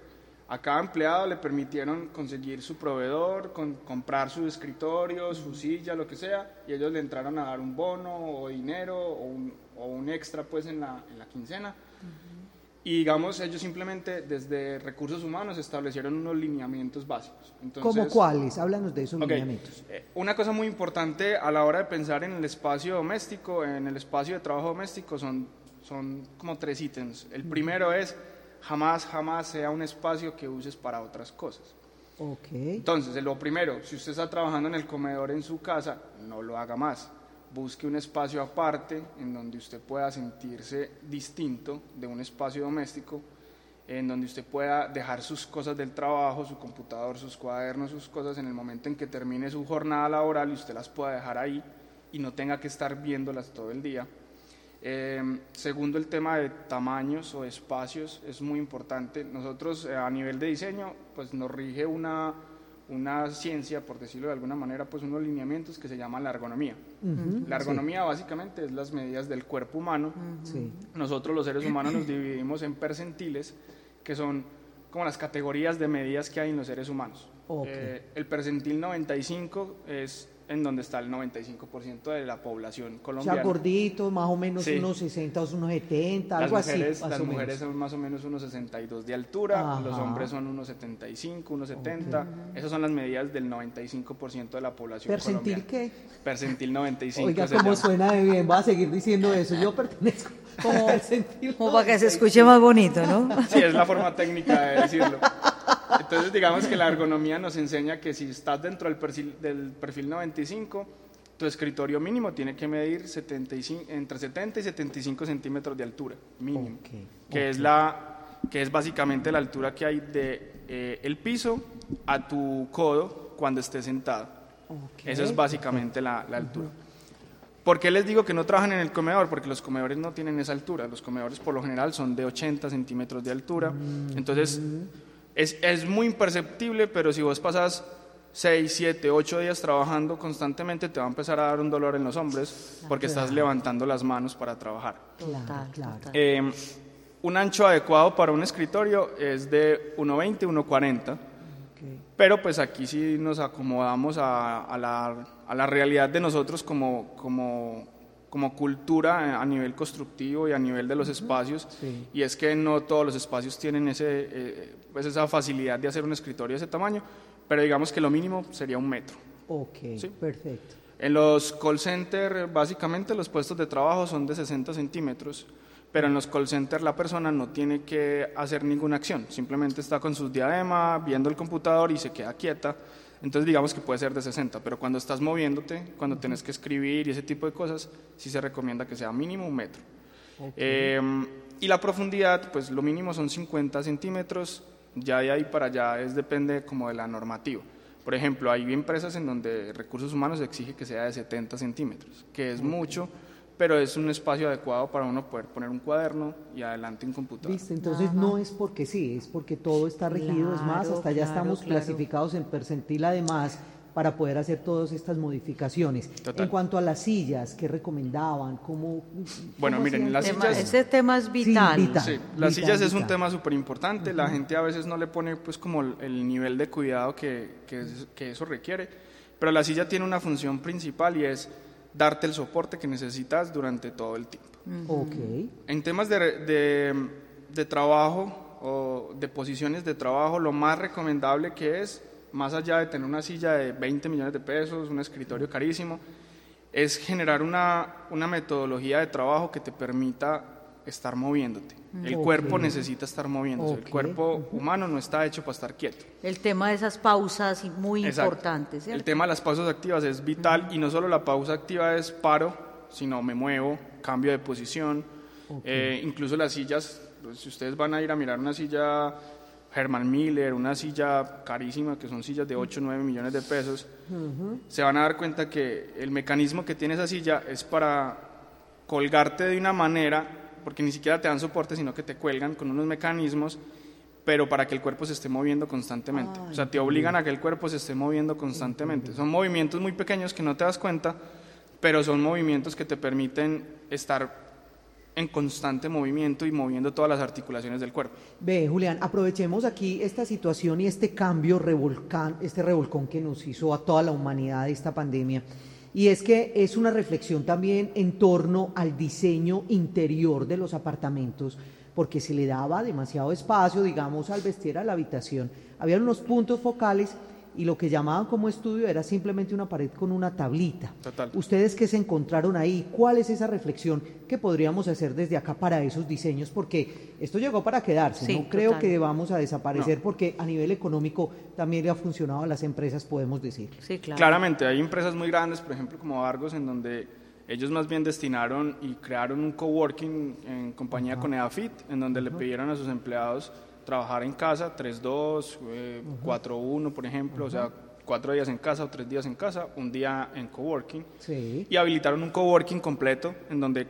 a cada empleado le permitieron conseguir su proveedor, con, comprar su escritorio, su silla, lo que sea, y ellos le entraron a dar un bono o dinero o un, o un extra pues en la, en la quincena. Y digamos, ellos simplemente desde recursos humanos establecieron unos lineamientos básicos. Entonces, ¿Cómo cuáles? Háblanos de esos lineamientos. Eh, una cosa muy importante a la hora de pensar en el espacio doméstico, en el espacio de trabajo doméstico, son, son como tres ítems. El primero es jamás, jamás sea un espacio que uses para otras cosas. Okay. Entonces, lo primero, si usted está trabajando en el comedor en su casa, no lo haga más. Busque un espacio aparte en donde usted pueda sentirse distinto de un espacio doméstico, en donde usted pueda dejar sus cosas del trabajo, su computador, sus cuadernos, sus cosas en el momento en que termine su jornada laboral y usted las pueda dejar ahí y no tenga que estar viéndolas todo el día. Em, segundo, el tema de tamaños o espacios es muy importante. Nosotros eh, a nivel de diseño, pues nos rige una, una ciencia, por decirlo de alguna manera, pues unos lineamientos que se llaman la ergonomía. la ergonomía básicamente es las medidas del cuerpo humano. Nosotros los seres humanos nos dividimos en percentiles, que son como las categorías de medidas que hay en los seres humanos. Eh, el percentil 95 es en donde está el 95% de la población colombiana. O sea, gorditos, más o menos unos 60 o unos 70, algo así. las mujeres son más o menos unos 62 de altura, los hombres son unos 75, unos 70. Esas son las medidas del 95% de la población ¿Percentil qué? Percentil 95. Oiga, cómo suena de bien, voy a seguir diciendo eso. Yo pertenezco como, percentil como para que se escuche más bonito, ¿no? Sí, es la forma técnica de decirlo. Entonces, digamos que la ergonomía nos enseña que si estás dentro del perfil, del perfil 95, tu escritorio mínimo tiene que medir 75, entre 70 y 75 centímetros de altura, mínimo, que, Es la, que es básicamente la altura que hay de eh, el piso a tu codo cuando estés sentado. Eso es básicamente la, la altura. ¿Por qué les digo que no trabajan en el comedor? Porque los comedores no tienen esa altura. Los comedores por lo general son de 80 centímetros de altura. Mm. Entonces, es, es muy imperceptible, pero si vos pasas 6, 7, 8 días trabajando constantemente, te va a empezar a dar un dolor en los hombros porque estás levantando las manos para trabajar. Eh, un ancho adecuado para un escritorio es de 1,20, 1,40. Pero pues aquí sí nos acomodamos a, a, la, a la, realidad de nosotros como, como, como, cultura a nivel constructivo y a nivel de los espacios. Y es que no todos los espacios tienen ese, eh, pues esa facilidad de hacer un escritorio de ese tamaño, pero digamos que lo mínimo sería un metro. Ok, perfecto. En los call centers, básicamente los puestos de trabajo son de 60 centímetros, pero en los call centers la persona no tiene que hacer ninguna acción, simplemente está con sus diadema, viendo el computador y se queda quieta. Entonces digamos que puede ser de 60, pero cuando estás moviéndote, cuando tienes que escribir y ese tipo de cosas, sí se recomienda que sea mínimo un metro. Em, y la profundidad, pues lo mínimo son 50 centímetros, ya de ahí para allá es depende como de la normativa. Por ejemplo, hay empresas en donde recursos humanos exige que sea de 70 centímetros, que es mucho, pero es un espacio adecuado para uno poder poner un cuaderno y adelante un computador. Entonces no es porque sí, es porque todo está regido, es más, hasta ya estamos clasificados en percentil además para poder hacer todas estas modificaciones. En cuanto a las sillas, ¿qué recomendaban? ¿Cómo, bueno, miren, las sillas... Ese tema es vital. Sí, las sillas es un tema súper importante. La gente a veces no le pone pues como el nivel de cuidado que, que, eso requiere. Pero la silla tiene una función principal y es darte el soporte que necesitas durante todo el tiempo. En temas de, de, de trabajo o de posiciones de trabajo, lo más recomendable que es, más allá de tener una silla de 20 millones de pesos, un escritorio carísimo, es generar una, una metodología de trabajo que te permita estar moviéndote. El cuerpo necesita estar moviéndose. El cuerpo humano no está hecho para estar quieto. El tema de esas pausas muy importantes. El tema de las pausas activas es vital y no solo la pausa activa es paro, sino me muevo, cambio de posición. Eh, incluso las sillas, pues, si ustedes van a ir a mirar una silla Herman Miller, una silla carísima, que son sillas de 8 o 9 millones de pesos, se van a dar cuenta que el mecanismo que tiene esa silla es para colgarte de una manera porque ni siquiera te dan soporte, sino que te cuelgan con unos mecanismos, pero para que el cuerpo se esté moviendo constantemente. o sea, te obligan a que el cuerpo se esté moviendo constantemente. Son movimientos muy pequeños que no te das cuenta, pero son movimientos que te permiten estar en constante movimiento y moviendo todas las articulaciones del cuerpo. Ve, Julián, aprovechemos aquí esta situación y este cambio revolcán, este revolcón que nos hizo a toda la humanidad esta pandemia y es que es una reflexión también en torno al diseño interior de los apartamentos, porque se le daba demasiado espacio, digamos, al vestir a la habitación. Había unos puntos focales y lo que llamaban como estudio era simplemente una pared con una tablita. Total. ¿Ustedes qué se encontraron ahí? ¿Cuál es esa reflexión que podríamos hacer desde acá para esos diseños? Porque esto llegó para quedarse, no creo que vamos a desaparecer porque a nivel económico también le ha funcionado a las empresas, podemos decir. Sí, claro. Claramente, hay empresas muy grandes, por ejemplo como Argos, en donde ellos más bien destinaron y crearon un coworking en compañía con EAFIT, en donde le pidieron a sus empleados trabajar en casa, 3-2, 4-1, eh, por ejemplo, o sea, cuatro días en casa o tres días en casa, un día en coworking. Sí. Y habilitaron un coworking completo en donde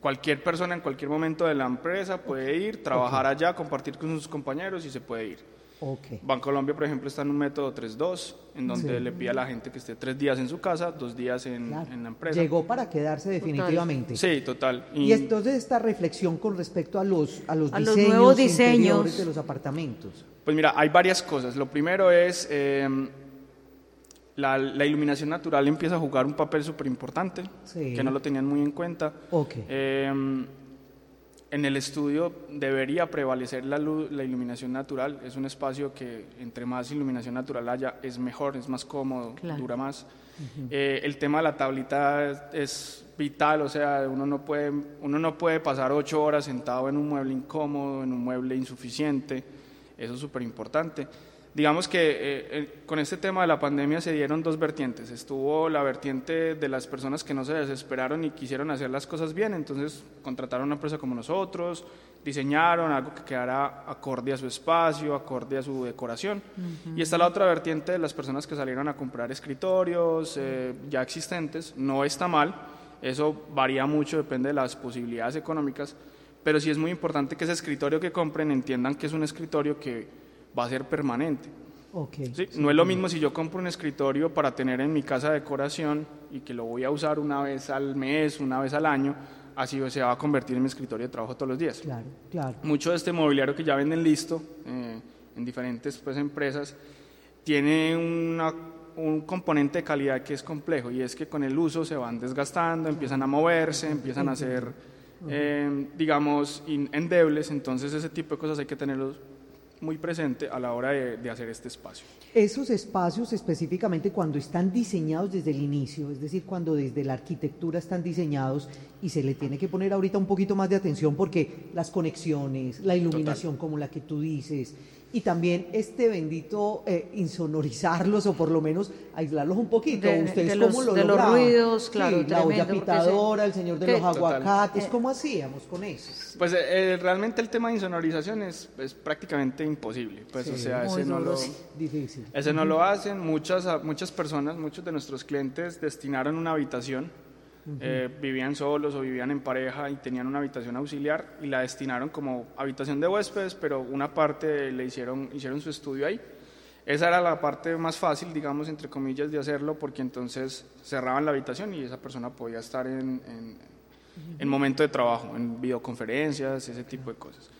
cualquier persona en cualquier momento de la empresa puede ir, trabajar allá, compartir con sus compañeros y se puede ir. Okay. Bancolombia, por ejemplo, está en un método 3-2, en donde le pide a la gente que esté tres días en su casa, dos días en, en la empresa. Llegó para quedarse definitivamente. Sí, total. Y, entonces esta reflexión con respecto a los, a los, diseños los nuevos diseños de los apartamentos. Pues mira, hay varias cosas. Lo primero es... Eh, la, la, iluminación natural empieza a jugar un papel súper importante, que no lo tenían muy en cuenta. Okay. Eh, en el estudio debería prevalecer la, luz, la iluminación natural. Es un espacio que entre más iluminación natural haya es mejor, es más cómodo, dura más. Eh, el tema de la tablita es, vital, o sea, uno no, puede, uno no puede pasar ocho horas sentado en un mueble incómodo, en un mueble insuficiente. Eso es súper importante digamos que eh, eh, con este tema de la pandemia se dieron dos vertientes. Estuvo la vertiente de las personas que no se desesperaron y quisieron hacer las cosas bien, entonces contrataron a una empresa como nosotros, diseñaron algo que quedara acorde a su espacio, acorde a su decoración. Y está la otra vertiente de las personas que salieron a comprar escritorios eh, ya existentes. No está mal, eso varía mucho, depende de las posibilidades económicas, pero sí es muy importante que ese escritorio que compren entiendan que es un escritorio que va a ser permanente. Okay. ¿Sí? No es lo mismo si yo compro un escritorio para tener en mi casa decoración y que lo voy a usar una vez al mes, una vez al año, así se va a convertir en mi escritorio de trabajo todos los días. Claro, claro. Mucho de este mobiliario que ya venden listo eh, en diferentes pues, empresas tiene una, un componente de calidad que es complejo y es que con el uso se van desgastando, empiezan a moverse, empiezan a ser, eh, digamos, endebles, entonces ese tipo de cosas hay que tenerlos muy presente a la hora de, hacer este espacio. Esos espacios específicamente cuando están diseñados desde el inicio, es decir, cuando desde la arquitectura están diseñados y se le tiene que poner ahorita un poquito más de atención porque las conexiones, la iluminación como la que tú dices, y también este bendito eh, insonorizarlos o por lo menos aislarlos un poquito. De, ¿Ustedes cómo lo de los ruidos, claro, la olla pitadora, el señor de los aguacates, eh, ¿cómo hacíamos con eso? Pues eh, realmente el tema de insonorización es, es prácticamente imposible. Pues, o sea, ese no, lo, difícil. ese no lo hacen. Muchas, muchas personas, muchos de nuestros clientes destinaron una habitación eh, vivían solos o vivían en pareja y tenían una habitación auxiliar y la destinaron como habitación de huéspedes, pero una parte le hicieron, hicieron su estudio ahí. Esa era la parte más fácil, digamos, entre comillas, de hacerlo, porque entonces cerraban la habitación y esa persona podía estar en, en, momento de trabajo, en videoconferencias, ese tipo de cosas.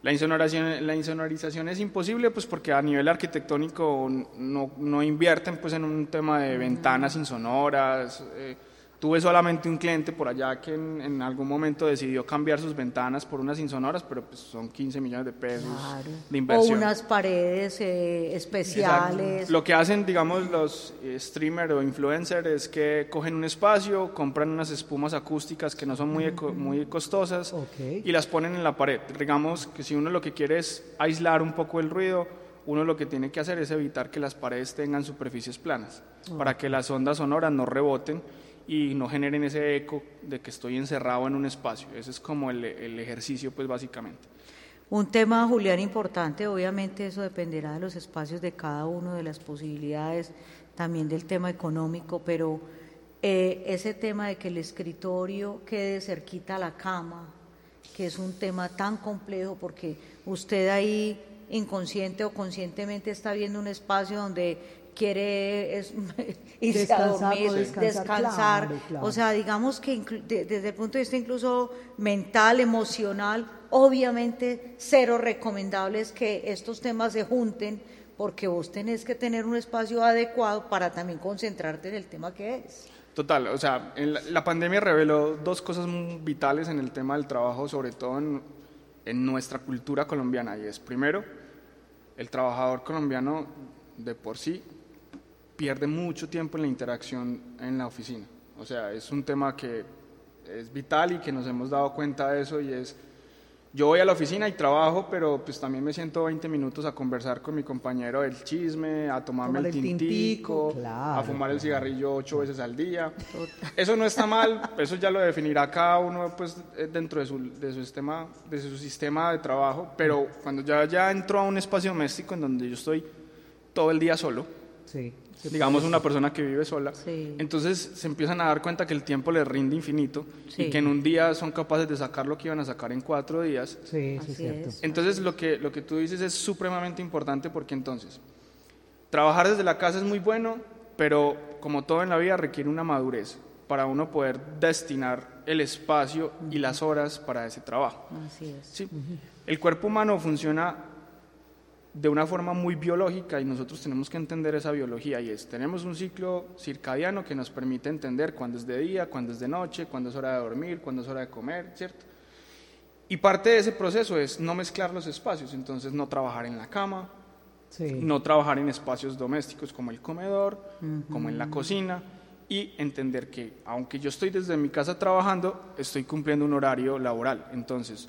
La insonorización, la insonorización es imposible pues porque a nivel arquitectónico no, no invierten pues en un tema de ventanas insonoras, eh, Tuve solamente un cliente por allá que en, algún momento decidió cambiar sus ventanas por unas insonoras, pero pues son 15 millones de pesos de inversión. O unas paredes eh, especiales. Lo que hacen, digamos, los eh, streamers o influencers es que cogen un espacio, compran unas espumas acústicas que no son muy, muy costosas y las ponen en la pared. Digamos que si uno lo que quiere es aislar un poco el ruido, uno lo que tiene que hacer es evitar que las paredes tengan superficies planas, para que las ondas sonoras no reboten y no generen ese eco de que estoy encerrado en un espacio. Ese es como el, el ejercicio, pues básicamente. Un tema, Julián, importante, obviamente eso dependerá de los espacios de cada uno, de las posibilidades, también del tema económico, pero eh, ese tema de que el escritorio quede cerquita a la cama, que es un tema tan complejo porque usted ahí inconsciente o conscientemente está viendo un espacio donde quiere es, irse a dormir, descansar. O sea, digamos que desde el punto de vista incluso mental, emocional, obviamente cero recomendable es que estos temas se junten porque vos tenés que tener un espacio adecuado para también concentrarte en el tema que es. Total, o sea, la, pandemia reveló dos cosas muy vitales en el tema del trabajo, sobre todo en, en nuestra cultura colombiana, y es primero, el trabajador colombiano de por sí pierde mucho tiempo en la interacción en la oficina. O sea, es un tema que es vital y que nos hemos dado cuenta de eso y es, yo voy a la oficina y trabajo, pero pues también me siento 20 minutos a conversar con mi compañero del chisme, a tomarme el, tintico, a fumar el cigarrillo ocho veces al día. Eso no está mal, eso ya lo definirá cada uno pues dentro de su, de su, sistema, de su sistema de trabajo, pero cuando ya, ya entro a un espacio doméstico en donde yo estoy todo el día solo, sí digamos una persona que vive sola, entonces se empiezan a dar cuenta que el tiempo les rinde infinito y que en un día son capaces de sacar lo que iban a sacar en cuatro días. Sí, sí, cierto. Entonces lo que, lo que tú dices es supremamente importante porque entonces trabajar desde la casa es muy bueno, pero como todo en la vida requiere una madurez para uno poder destinar el espacio y las horas para ese trabajo. Así es. ¿Sí? El cuerpo humano funciona de una forma muy biológica y nosotros tenemos que entender esa biología y es, tenemos un ciclo circadiano que nos permite entender cuándo es de día, cuándo es de noche, cuándo es hora de dormir, cuándo es hora de comer, ¿cierto? Y parte de ese proceso es no mezclar los espacios, entonces no trabajar en la cama, no trabajar en espacios domésticos como el comedor, como en la cocina, y entender que aunque yo estoy desde mi casa trabajando, estoy cumpliendo un horario laboral. Entonces,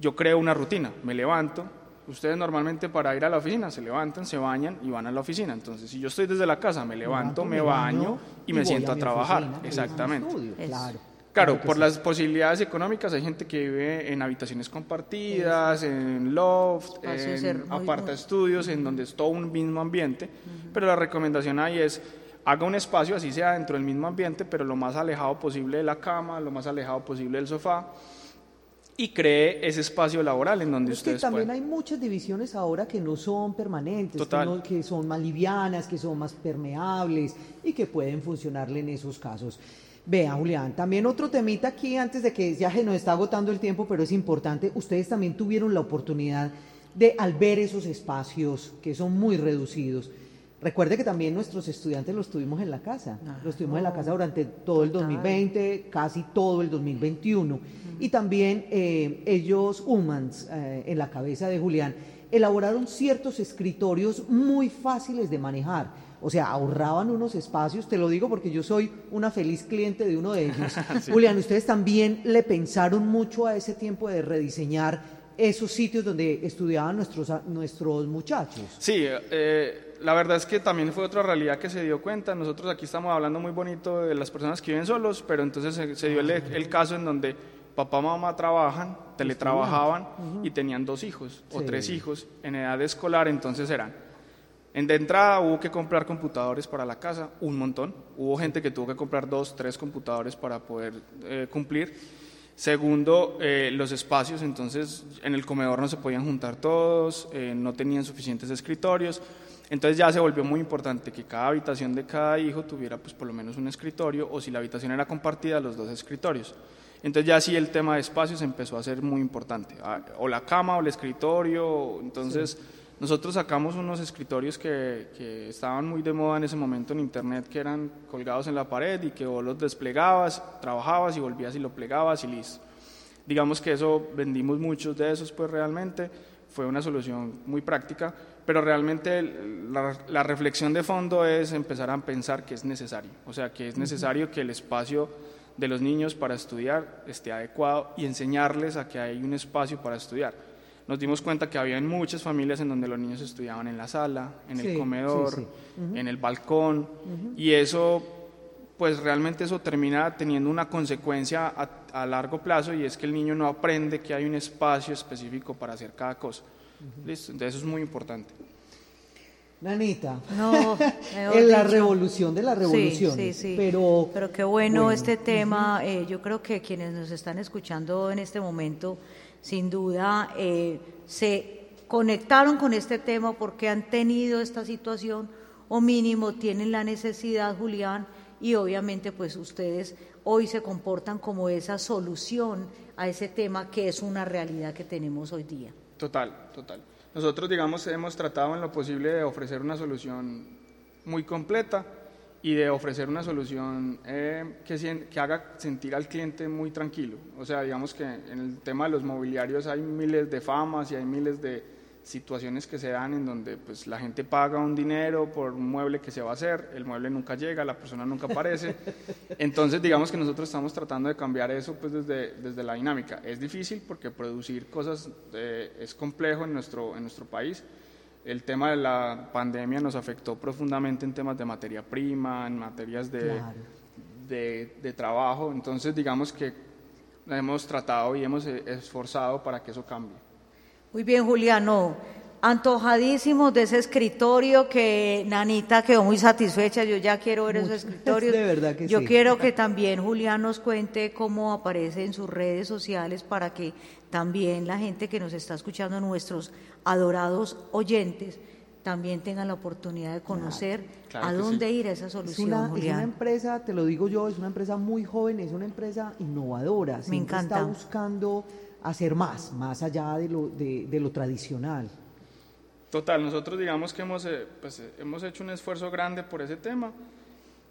yo creo una rutina, me levanto, Ustedes normalmente para ir a la oficina se levantan, se bañan y van a la oficina. Entonces, si yo estoy desde la casa, me levanto, me, baño y, me siento a, trabajar. Exactamente. Claro. por las posibilidades económicas hay gente que vive en habitaciones compartidas, en loft, en aparta estudios, en donde es todo un mismo ambiente, pero la recomendación ahí es haga un espacio, así sea dentro del mismo ambiente, pero lo más alejado posible de la cama, lo más alejado posible del sofá, y cree ese espacio laboral en donde es ustedes que también hay muchas divisiones ahora que no son permanentes, que, son más livianas, que son más permeables y que pueden funcionarle en esos casos. Vea, Julián, también otro temita aquí antes de que ya se nos está agotando el tiempo, pero es importante, ustedes también tuvieron la oportunidad de al ver esos espacios que son muy reducidos, Recuerde que también nuestros estudiantes los tuvimos en la casa, los tuvimos en la casa durante todo el 2020, casi todo el 2021. Y también eh, ellos, Humans, eh, en la cabeza de Julián, elaboraron ciertos escritorios muy fáciles de manejar. O sea, ahorraban unos espacios, te lo digo porque yo soy una feliz cliente de uno de ellos. Julián, ustedes también le pensaron mucho a ese tiempo de rediseñar esos sitios donde estudiaban nuestros, nuestros muchachos. Sí, eh, la verdad es que también fue otra realidad que se dio cuenta. Nosotros aquí estamos hablando muy bonito de las personas que viven solos, pero entonces se, dio el, caso en donde papá y mamá trabajan, teletrabajaban y tenían dos hijos o tres hijos en edad escolar, entonces eran. En de entrada hubo que comprar computadores para la casa, un montón. Hubo gente que tuvo que comprar dos, tres computadores para poder eh, cumplir. Segundo, eh, los espacios, entonces en el comedor no se podían juntar todos, eh, no tenían suficientes escritorios. Entonces ya se volvió muy importante que cada habitación de cada hijo tuviera pues por lo menos un escritorio o si la habitación era compartida los dos escritorios. Entonces ya sí el tema de espacios empezó a ser muy importante, ah, o la cama o el escritorio, entonces nosotros sacamos unos escritorios que, que, estaban muy de moda en ese momento en internet, que eran colgados en la pared y que vos los desplegabas, trabajabas y volvías y lo plegabas y listo. Digamos que eso vendimos muchos de esos pues realmente, fue una solución muy práctica, pero realmente la, la reflexión de fondo es empezar a pensar que es necesario, o sea, que es necesario que el espacio de los niños para estudiar esté adecuado y enseñarles a que hay un espacio para estudiar. Nos dimos cuenta que había muchas familias en donde los niños estudiaban en la sala, en el comedor, en el balcón, y eso, pues realmente eso termina teniendo una consecuencia a, largo plazo y es que el niño no aprende que hay un espacio específico para hacer cada cosa. ¿Listo? Entonces eso es muy importante. Nanita. No, en la revolución de la revolución. Sí, sí, sí. Pero, pero qué bueno, este tema. Eh, yo creo que quienes nos están escuchando en este momento, sin duda, eh, se conectaron con este tema porque han tenido esta situación o mínimo tienen la necesidad, Julián, y obviamente pues ustedes hoy se comportan como esa solución a ese tema que es una realidad que tenemos hoy día. Total, total. Nosotros, digamos, hemos tratado en lo posible de ofrecer una solución muy completa y de ofrecer una solución eh, que, que haga sentir al cliente muy tranquilo. O sea, digamos que en el tema de los mobiliarios hay miles de famas y hay miles de situaciones que se dan en donde pues la gente paga un dinero por un mueble que se va a hacer, el mueble nunca llega, la persona nunca aparece. Entonces, digamos que nosotros estamos tratando de cambiar eso pues desde, desde la dinámica. Es difícil porque producir cosas eh, es complejo en nuestro, en nuestro país. El tema de la pandemia nos afectó profundamente en temas de materia prima, en materias de, de, de trabajo. Entonces, digamos que hemos tratado y hemos esforzado para que eso cambie. Muy bien, Juliano. Antojadísimos de ese escritorio que Nanita quedó muy satisfecha. Yo ya quiero ver esos escritorios. De verdad que Yo quiero que también Julián nos cuente cómo aparece en sus redes sociales para que también la gente que nos está escuchando, nuestros adorados oyentes, también tengan la oportunidad de conocer a dónde ir a esa solución. Es una, es una, empresa, te lo digo yo, es una empresa muy joven, es una empresa innovadora. Me encanta. Está buscando hacer más, más allá de lo, de, de lo tradicional. Total, nosotros digamos que hemos, eh, pues, eh, hemos hecho un esfuerzo grande por ese tema.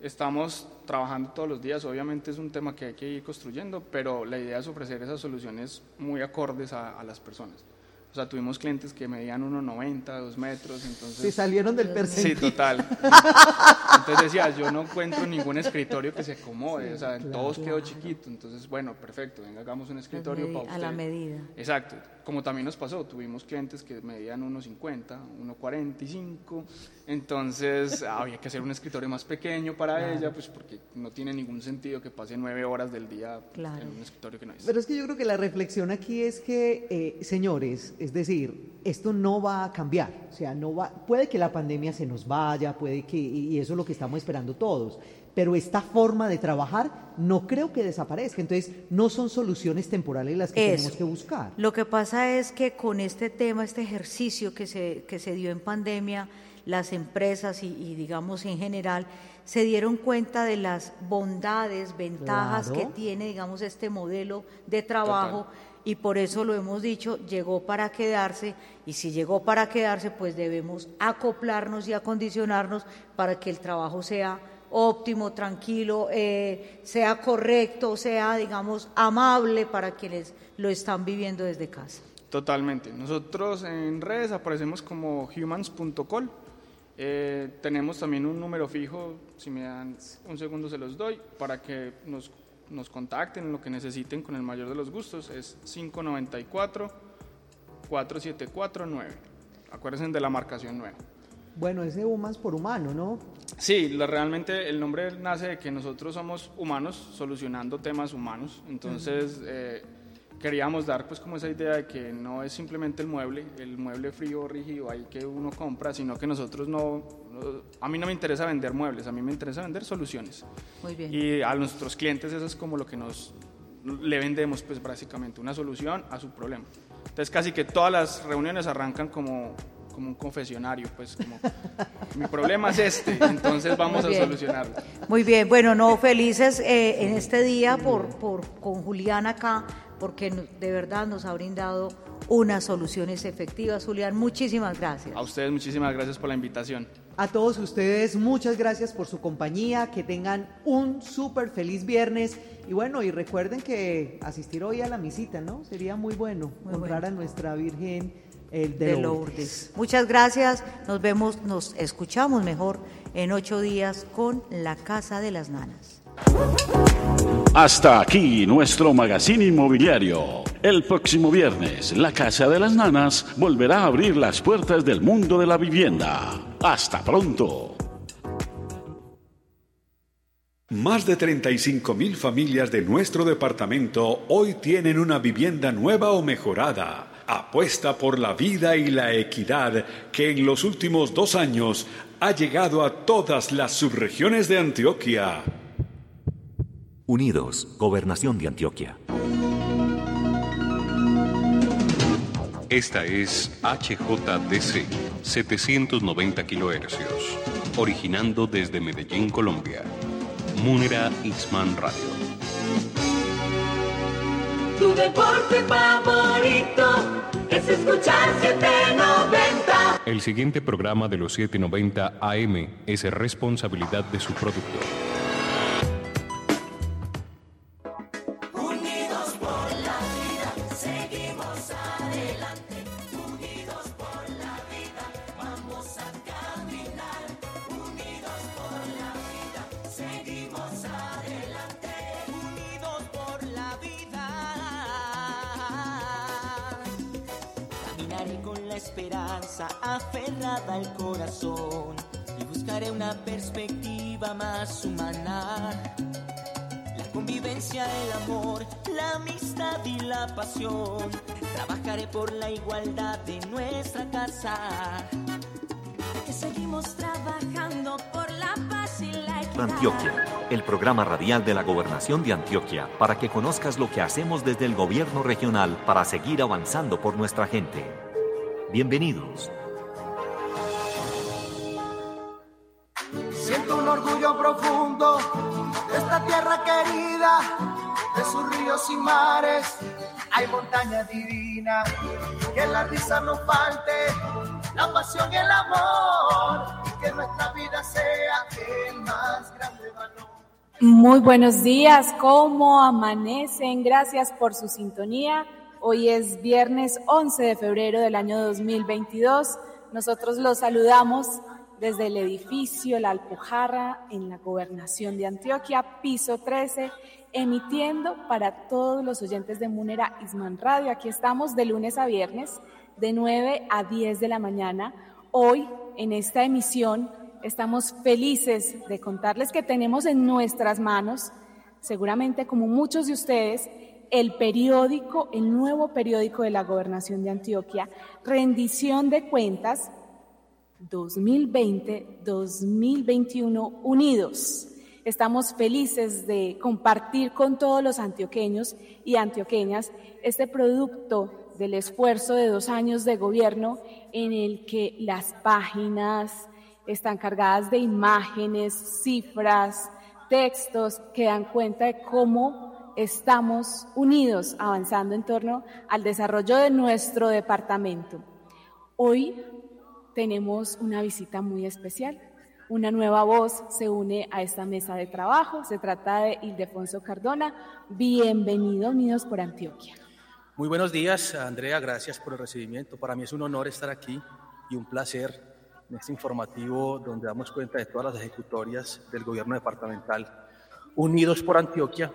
Estamos trabajando todos los días, obviamente es un tema que hay que ir construyendo, pero la idea es ofrecer esas soluciones muy acordes a, a las personas. O sea, tuvimos clientes que medían 1,90, 2 metros, entonces... Se salieron del percentil. Sí, total. Entonces decía, yo no encuentro ningún escritorio que se acomode, o sea, todos quedó chiquito, entonces, bueno, perfecto, venga, hagamos un escritorio para usted. A la medida. Exacto, como también nos pasó, tuvimos clientes que medían 1,50, 1,45, entonces había que hacer un escritorio más pequeño para ella, pues porque no tiene ningún sentido que pase nueve horas del día en un escritorio que no es. Pero es que yo creo que la reflexión aquí es que, eh, señores, es decir, esto no va a cambiar, o sea, no va, puede que la pandemia se nos vaya, puede que, y eso es lo que estamos esperando todos, pero esta forma de trabajar no creo que desaparezca, entonces no son soluciones temporales las que tenemos que buscar. Lo que pasa es que con este tema, este ejercicio que se, que se dio en pandemia, las empresas y, y digamos en general, se dieron cuenta de las bondades, ventajas Claro. que tiene, digamos, este modelo de trabajo y por eso lo hemos dicho, llegó para quedarse y si llegó para quedarse, pues debemos acoplarnos y acondicionarnos para que el trabajo sea óptimo, tranquilo, eh, sea correcto, sea, digamos, amable para quienes lo están viviendo desde casa. Totalmente. Nosotros en redes aparecemos como humans.col. Eh, tenemos también un número fijo, si me dan un segundo se los doy, para que nos, nos contacten en lo que necesiten con el mayor de los gustos. Es 594-4749. Acuérdense de la marcación 9. Bueno, ese humans por humano, ¿no? Sí, la- realmente el nombre nace de que nosotros somos humanos solucionando temas humanos. Entonces eh, queríamos dar pues como esa idea de que no es simplemente el mueble, el mueble frío, rígido, ahí que uno compra, sino que nosotros no, no- a mí no me interesa vender muebles, a mí me interesa vender soluciones. Muy bien. Y a nuestros clientes eso es como lo que nos le vendemos pues básicamente una solución a su problema. Entonces casi que todas las reuniones arrancan como como un confesionario, pues como mi problema es este, entonces vamos a solucionarlo. Muy bien, bueno, no, felices eh, en este día por, por, con Julián acá, porque de verdad nos ha brindado unas soluciones efectivas. Julián, muchísimas gracias. A ustedes muchísimas gracias por la invitación. A todos ustedes, muchas gracias por su compañía, que tengan un súper feliz viernes y bueno, y recuerden que asistir hoy a la misita, ¿no? Sería muy bueno honrar a nuestra Virgen el de, Lourdes. Muchas gracias, nos vemos, nos escuchamos mejor en ocho días con La Casa de las Nanas. Hasta aquí nuestro magazine inmobiliario. El próximo viernes, la Casa de las Nanas volverá a abrir las puertas del mundo de la vivienda. Hasta pronto. Más de 35 mil familias de nuestro departamento hoy tienen una vivienda nueva o mejorada. Apuesta por la vida y la equidad que en los últimos dos años ha llegado a todas las subregiones de Antioquia. Unidos, Gobernación de Antioquia. Esta es HJDC 790 kHz, originando desde Medellín, Colombia. Munera Isman Radio. Tu deporte favorito es escuchar 790. El siguiente programa de los 790 AM es responsabilidad de su productor. Y la pasión. Trabajaré por la igualdad de nuestra casa. Que seguimos trabajando por la paz y la equidad. Antioquia, el programa radial de la Gobernación de Antioquia, para que conozcas lo que hacemos desde el gobierno regional para seguir avanzando por nuestra gente. Bienvenidos. orgullo profundo de esta tierra querida, de sus ríos y mares. Hay montaña divina, que la risa no falte, la pasión y el amor, que nuestra vida sea el más grande valor. Muy buenos días, ¿cómo amanecen? Gracias por su sintonía. Hoy es viernes 11 de febrero del año 2022. Nosotros los saludamos desde el edificio La Alpujarra en la gobernación de Antioquia, piso 13, emitiendo para todos los oyentes de Munera Isman Radio. Aquí estamos de lunes a viernes, de 9 a 10 de la mañana. Hoy, en esta emisión, estamos felices de contarles que tenemos en nuestras manos, seguramente como muchos de ustedes, el periódico, el nuevo periódico de la gobernación de Antioquia, rendición de cuentas 2020-2021 unidos. Estamos felices de compartir con todos los antioqueños y antioqueñas este producto del esfuerzo de dos años de gobierno en el que las páginas están cargadas de imágenes, cifras, textos que dan cuenta de cómo estamos unidos avanzando en torno al desarrollo de nuestro departamento. Hoy tenemos una visita muy especial. Una nueva voz se une a esta mesa de trabajo. Se trata de Ildefonso Cardona. Bienvenido, Unidos por Antioquia. Muy buenos días, Andrea. Gracias por el recibimiento. Para mí es un honor estar aquí y un placer en este informativo donde damos cuenta de todas las ejecutorias del gobierno departamental Unidos por Antioquia.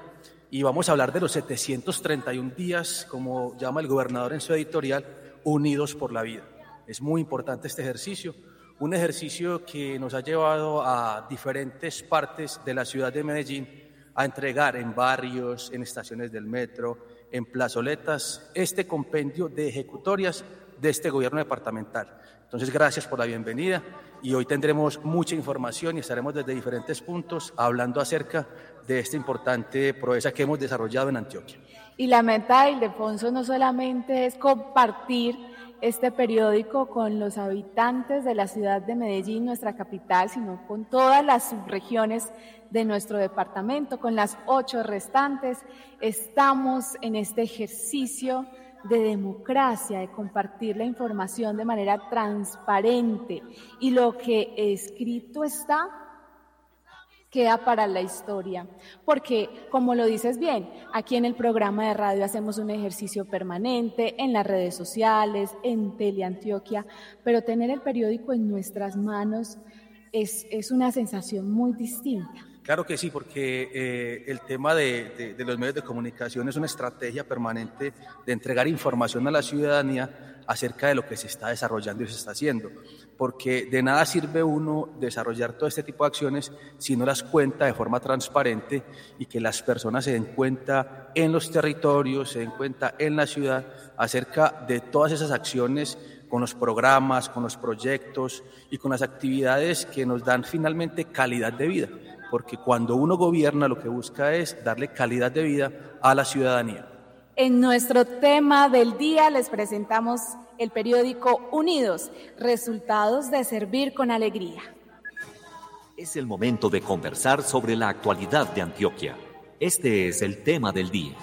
Y vamos a hablar de los 731 días, como llama el gobernador en su editorial, Unidos por la Vida. Es muy importante este ejercicio, un ejercicio que nos ha llevado a diferentes partes de la ciudad de Medellín a entregar en barrios, en estaciones del metro, en plazoletas, este compendio de ejecutorias de este gobierno departamental. Entonces, gracias por la bienvenida y hoy tendremos mucha información y estaremos desde diferentes puntos hablando acerca de esta importante proeza que hemos desarrollado en Antioquia. Y la meta de Ildefonso no solamente es compartir este periódico con los habitantes de la ciudad de Medellín, nuestra capital, sino con todas las subregiones de nuestro departamento, con las ocho restantes. Estamos en este ejercicio de democracia, de compartir la información de manera transparente y lo que escrito está queda para la historia. Porque, como lo dices bien, aquí en el programa de radio hacemos un ejercicio permanente en las redes sociales, en Teleantioquia, pero tener el periódico en nuestras manos es, es una sensación muy distinta. Claro que sí, porque eh, el tema de, de, los medios de comunicación es una estrategia permanente de entregar información a la ciudadanía acerca de lo que se está desarrollando y se está haciendo. Porque de nada sirve uno desarrollar todo este tipo de acciones si no las cuenta de forma transparente y que las personas se den cuenta en los territorios, se den cuenta en la ciudad acerca de todas esas acciones con los programas, con los proyectos y con las actividades que nos dan finalmente calidad de vida porque cuando uno gobierna lo que busca es darle calidad de vida a la ciudadanía. En nuestro tema del día les presentamos el periódico Unidos, resultados de servir con alegría. Es el momento de conversar sobre la actualidad de Antioquia. Este es el tema del día.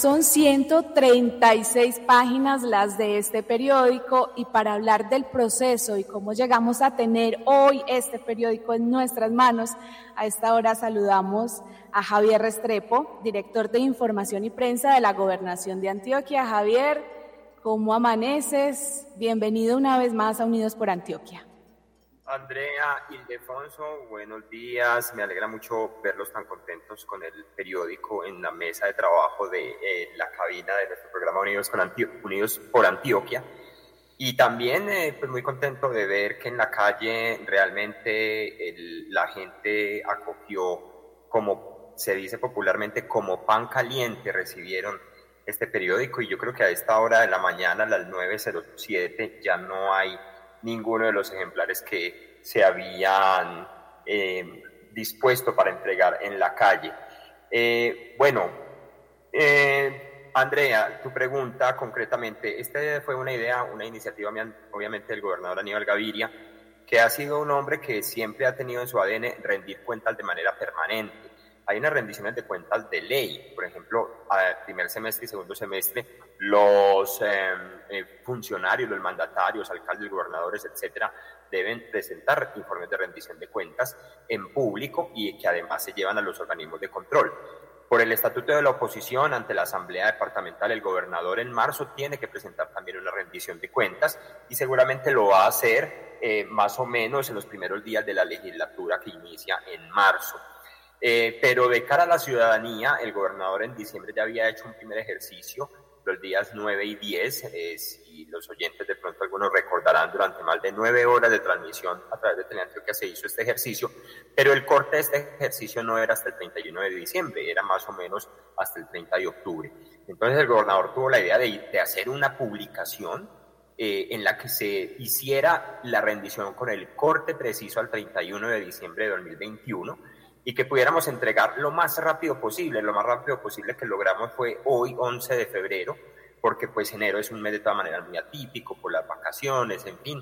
Son 136 páginas las de este periódico y para hablar del proceso y cómo llegamos a tener hoy este periódico en nuestras manos, a esta hora saludamos a Javier Restrepo, director de Información y Prensa de la Gobernación de Antioquia. Javier, ¿cómo amaneces? Bienvenido una vez más a Unidos por Antioquia. Andrea Ildefonso, buenos días. Me alegra mucho verlos tan contentos con el periódico en la mesa de trabajo de eh, la cabina de nuestro programa Unidos, por Antioquia. Y también eh, pues muy contento de ver que en la calle realmente la gente acogió, como se dice popularmente, como pan caliente recibieron este periódico y yo creo que a esta hora de la mañana, a las 9.07, ya no hay ninguno de los ejemplares que se habían eh, dispuesto para entregar en la calle. Eh, bueno, eh, Andrea, tu pregunta concretamente, esta fue una idea, una iniciativa obviamente del gobernador Aníbal Gaviria, que ha sido un hombre que siempre ha tenido en su ADN rendir cuentas de manera permanente hay unas rendiciones de cuentas de ley. Por ejemplo, primer semestre y segundo semestre, los em, eh, funcionarios, los mandatarios, alcaldes, gobernadores, etcétera, deben presentar informes de rendición de cuentas en público y que además se llevan a los organismos de control. Por el estatuto de la oposición ante la Asamblea Departamental, el gobernador en marzo tiene que presentar también una rendición de cuentas y seguramente lo va a hacer eh, más o menos en los primeros días de la legislatura que inicia en marzo. Eh, pero de cara a la ciudadanía, el gobernador en diciembre ya había hecho un primer ejercicio los días 9 y 10, eh, si los oyentes de pronto algunos recordarán, durante más de nueve horas de transmisión a través de Teleantioquia se hizo este ejercicio, pero el corte de este ejercicio no era hasta el 31 de diciembre, era más o menos hasta el 30 de octubre. Entonces el gobernador tuvo la idea de, hacer una publicación eh, en la que se hiciera la rendición con el corte preciso al 31 de diciembre de 2021 y que pudiéramos entregar lo más rápido posible. Lo más rápido posible que logramos fue hoy, 11 de febrero, porque pues enero es un mes de todas maneras muy atípico por las vacaciones, en fin.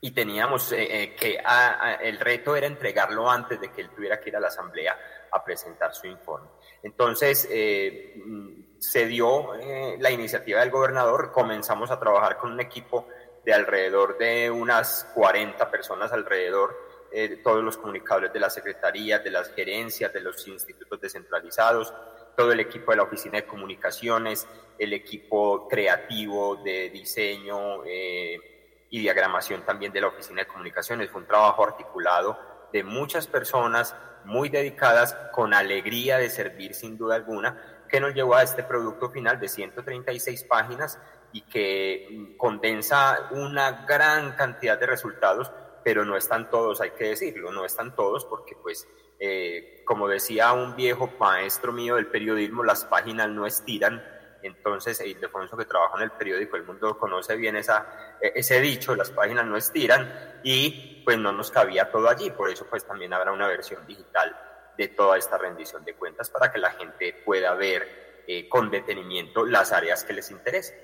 Y teníamos eh, eh, que ah, ah, el reto era entregarlo antes de que él tuviera que ir a la asamblea a presentar su informe. Entonces eh, mm, se dio la iniciativa del gobernador, comenzamos a trabajar con un equipo de alrededor de unas 40 personas alrededor eh, todos los comunicadores de la Secretaría, de las gerencias, de los institutos descentralizados, todo el equipo de la Oficina de Comunicaciones, el equipo creativo de diseño eh, y diagramación también de la Oficina de Comunicaciones. Fue un trabajo articulado de muchas personas muy dedicadas, con alegría de servir sin duda alguna, que nos llevó a este producto final de 136 páginas y que condensa una gran cantidad de resultados pero no están todos, hay que decirlo, no están todos porque pues, eh, como decía un viejo maestro mío del periodismo, las páginas no estiran, entonces Ildefonso que trabaja en el periódico El Mundo conoce bien esa, e, ese dicho, las páginas no estiran y pues no nos cabía todo allí, por eso pues también habrá una versión digital de toda esta rendición de cuentas para que la gente pueda ver eh, con detenimiento las áreas que les interesen.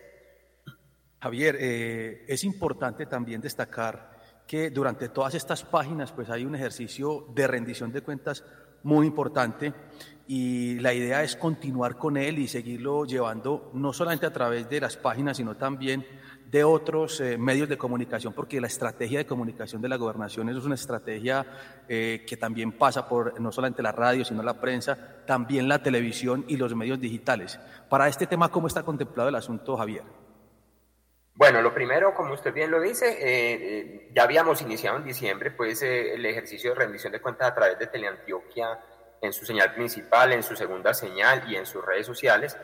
Javier, eh, es importante también destacar que durante todas estas páginas pues hay un ejercicio de rendición de cuentas muy importante y la idea es continuar con él y seguirlo llevando no solamente a través de las páginas, sino también de otros eh, medios de comunicación, porque la estrategia de comunicación de la gobernación es una estrategia eh, que también pasa por no solamente la radio, sino la prensa, también la televisión y los medios digitales. Para este tema, ¿cómo está contemplado el asunto, Javier? Bueno, lo primero, como usted bien lo dice, eh, ya habíamos iniciado en diciembre pues el ejercicio de rendición de cuentas a través de Teleantioquia en su señal principal, en su segunda señal y en sus redes sociales,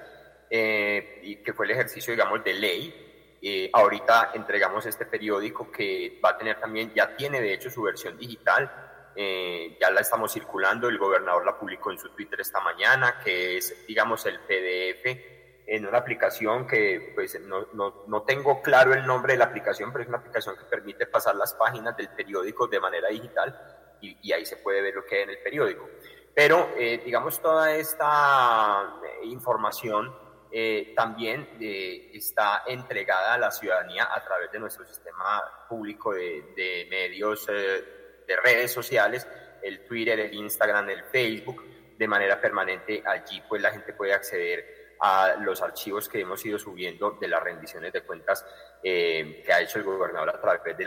y que fue el ejercicio, digamos, de ley. Eh, ahorita entregamos este periódico que va a tener también, ya tiene de hecho su versión digital, eh, ya la estamos circulando, el gobernador la publicó en su Twitter esta mañana, que es, digamos, el PDF en una aplicación que pues no, no, no, tengo claro el nombre de la aplicación, pero es una aplicación que permite pasar las páginas del periódico de manera digital y, y ahí se puede ver lo que hay en el periódico. Pero, eh, digamos, toda esta información eh, también eh, está entregada a la ciudadanía a través de nuestro sistema público de, medios, eh, de redes sociales, el Twitter, el Instagram, el Facebook, de manera permanente. Allí pues la gente puede acceder a los archivos que hemos ido subiendo de las rendiciones de cuentas que ha hecho el gobernador a través de la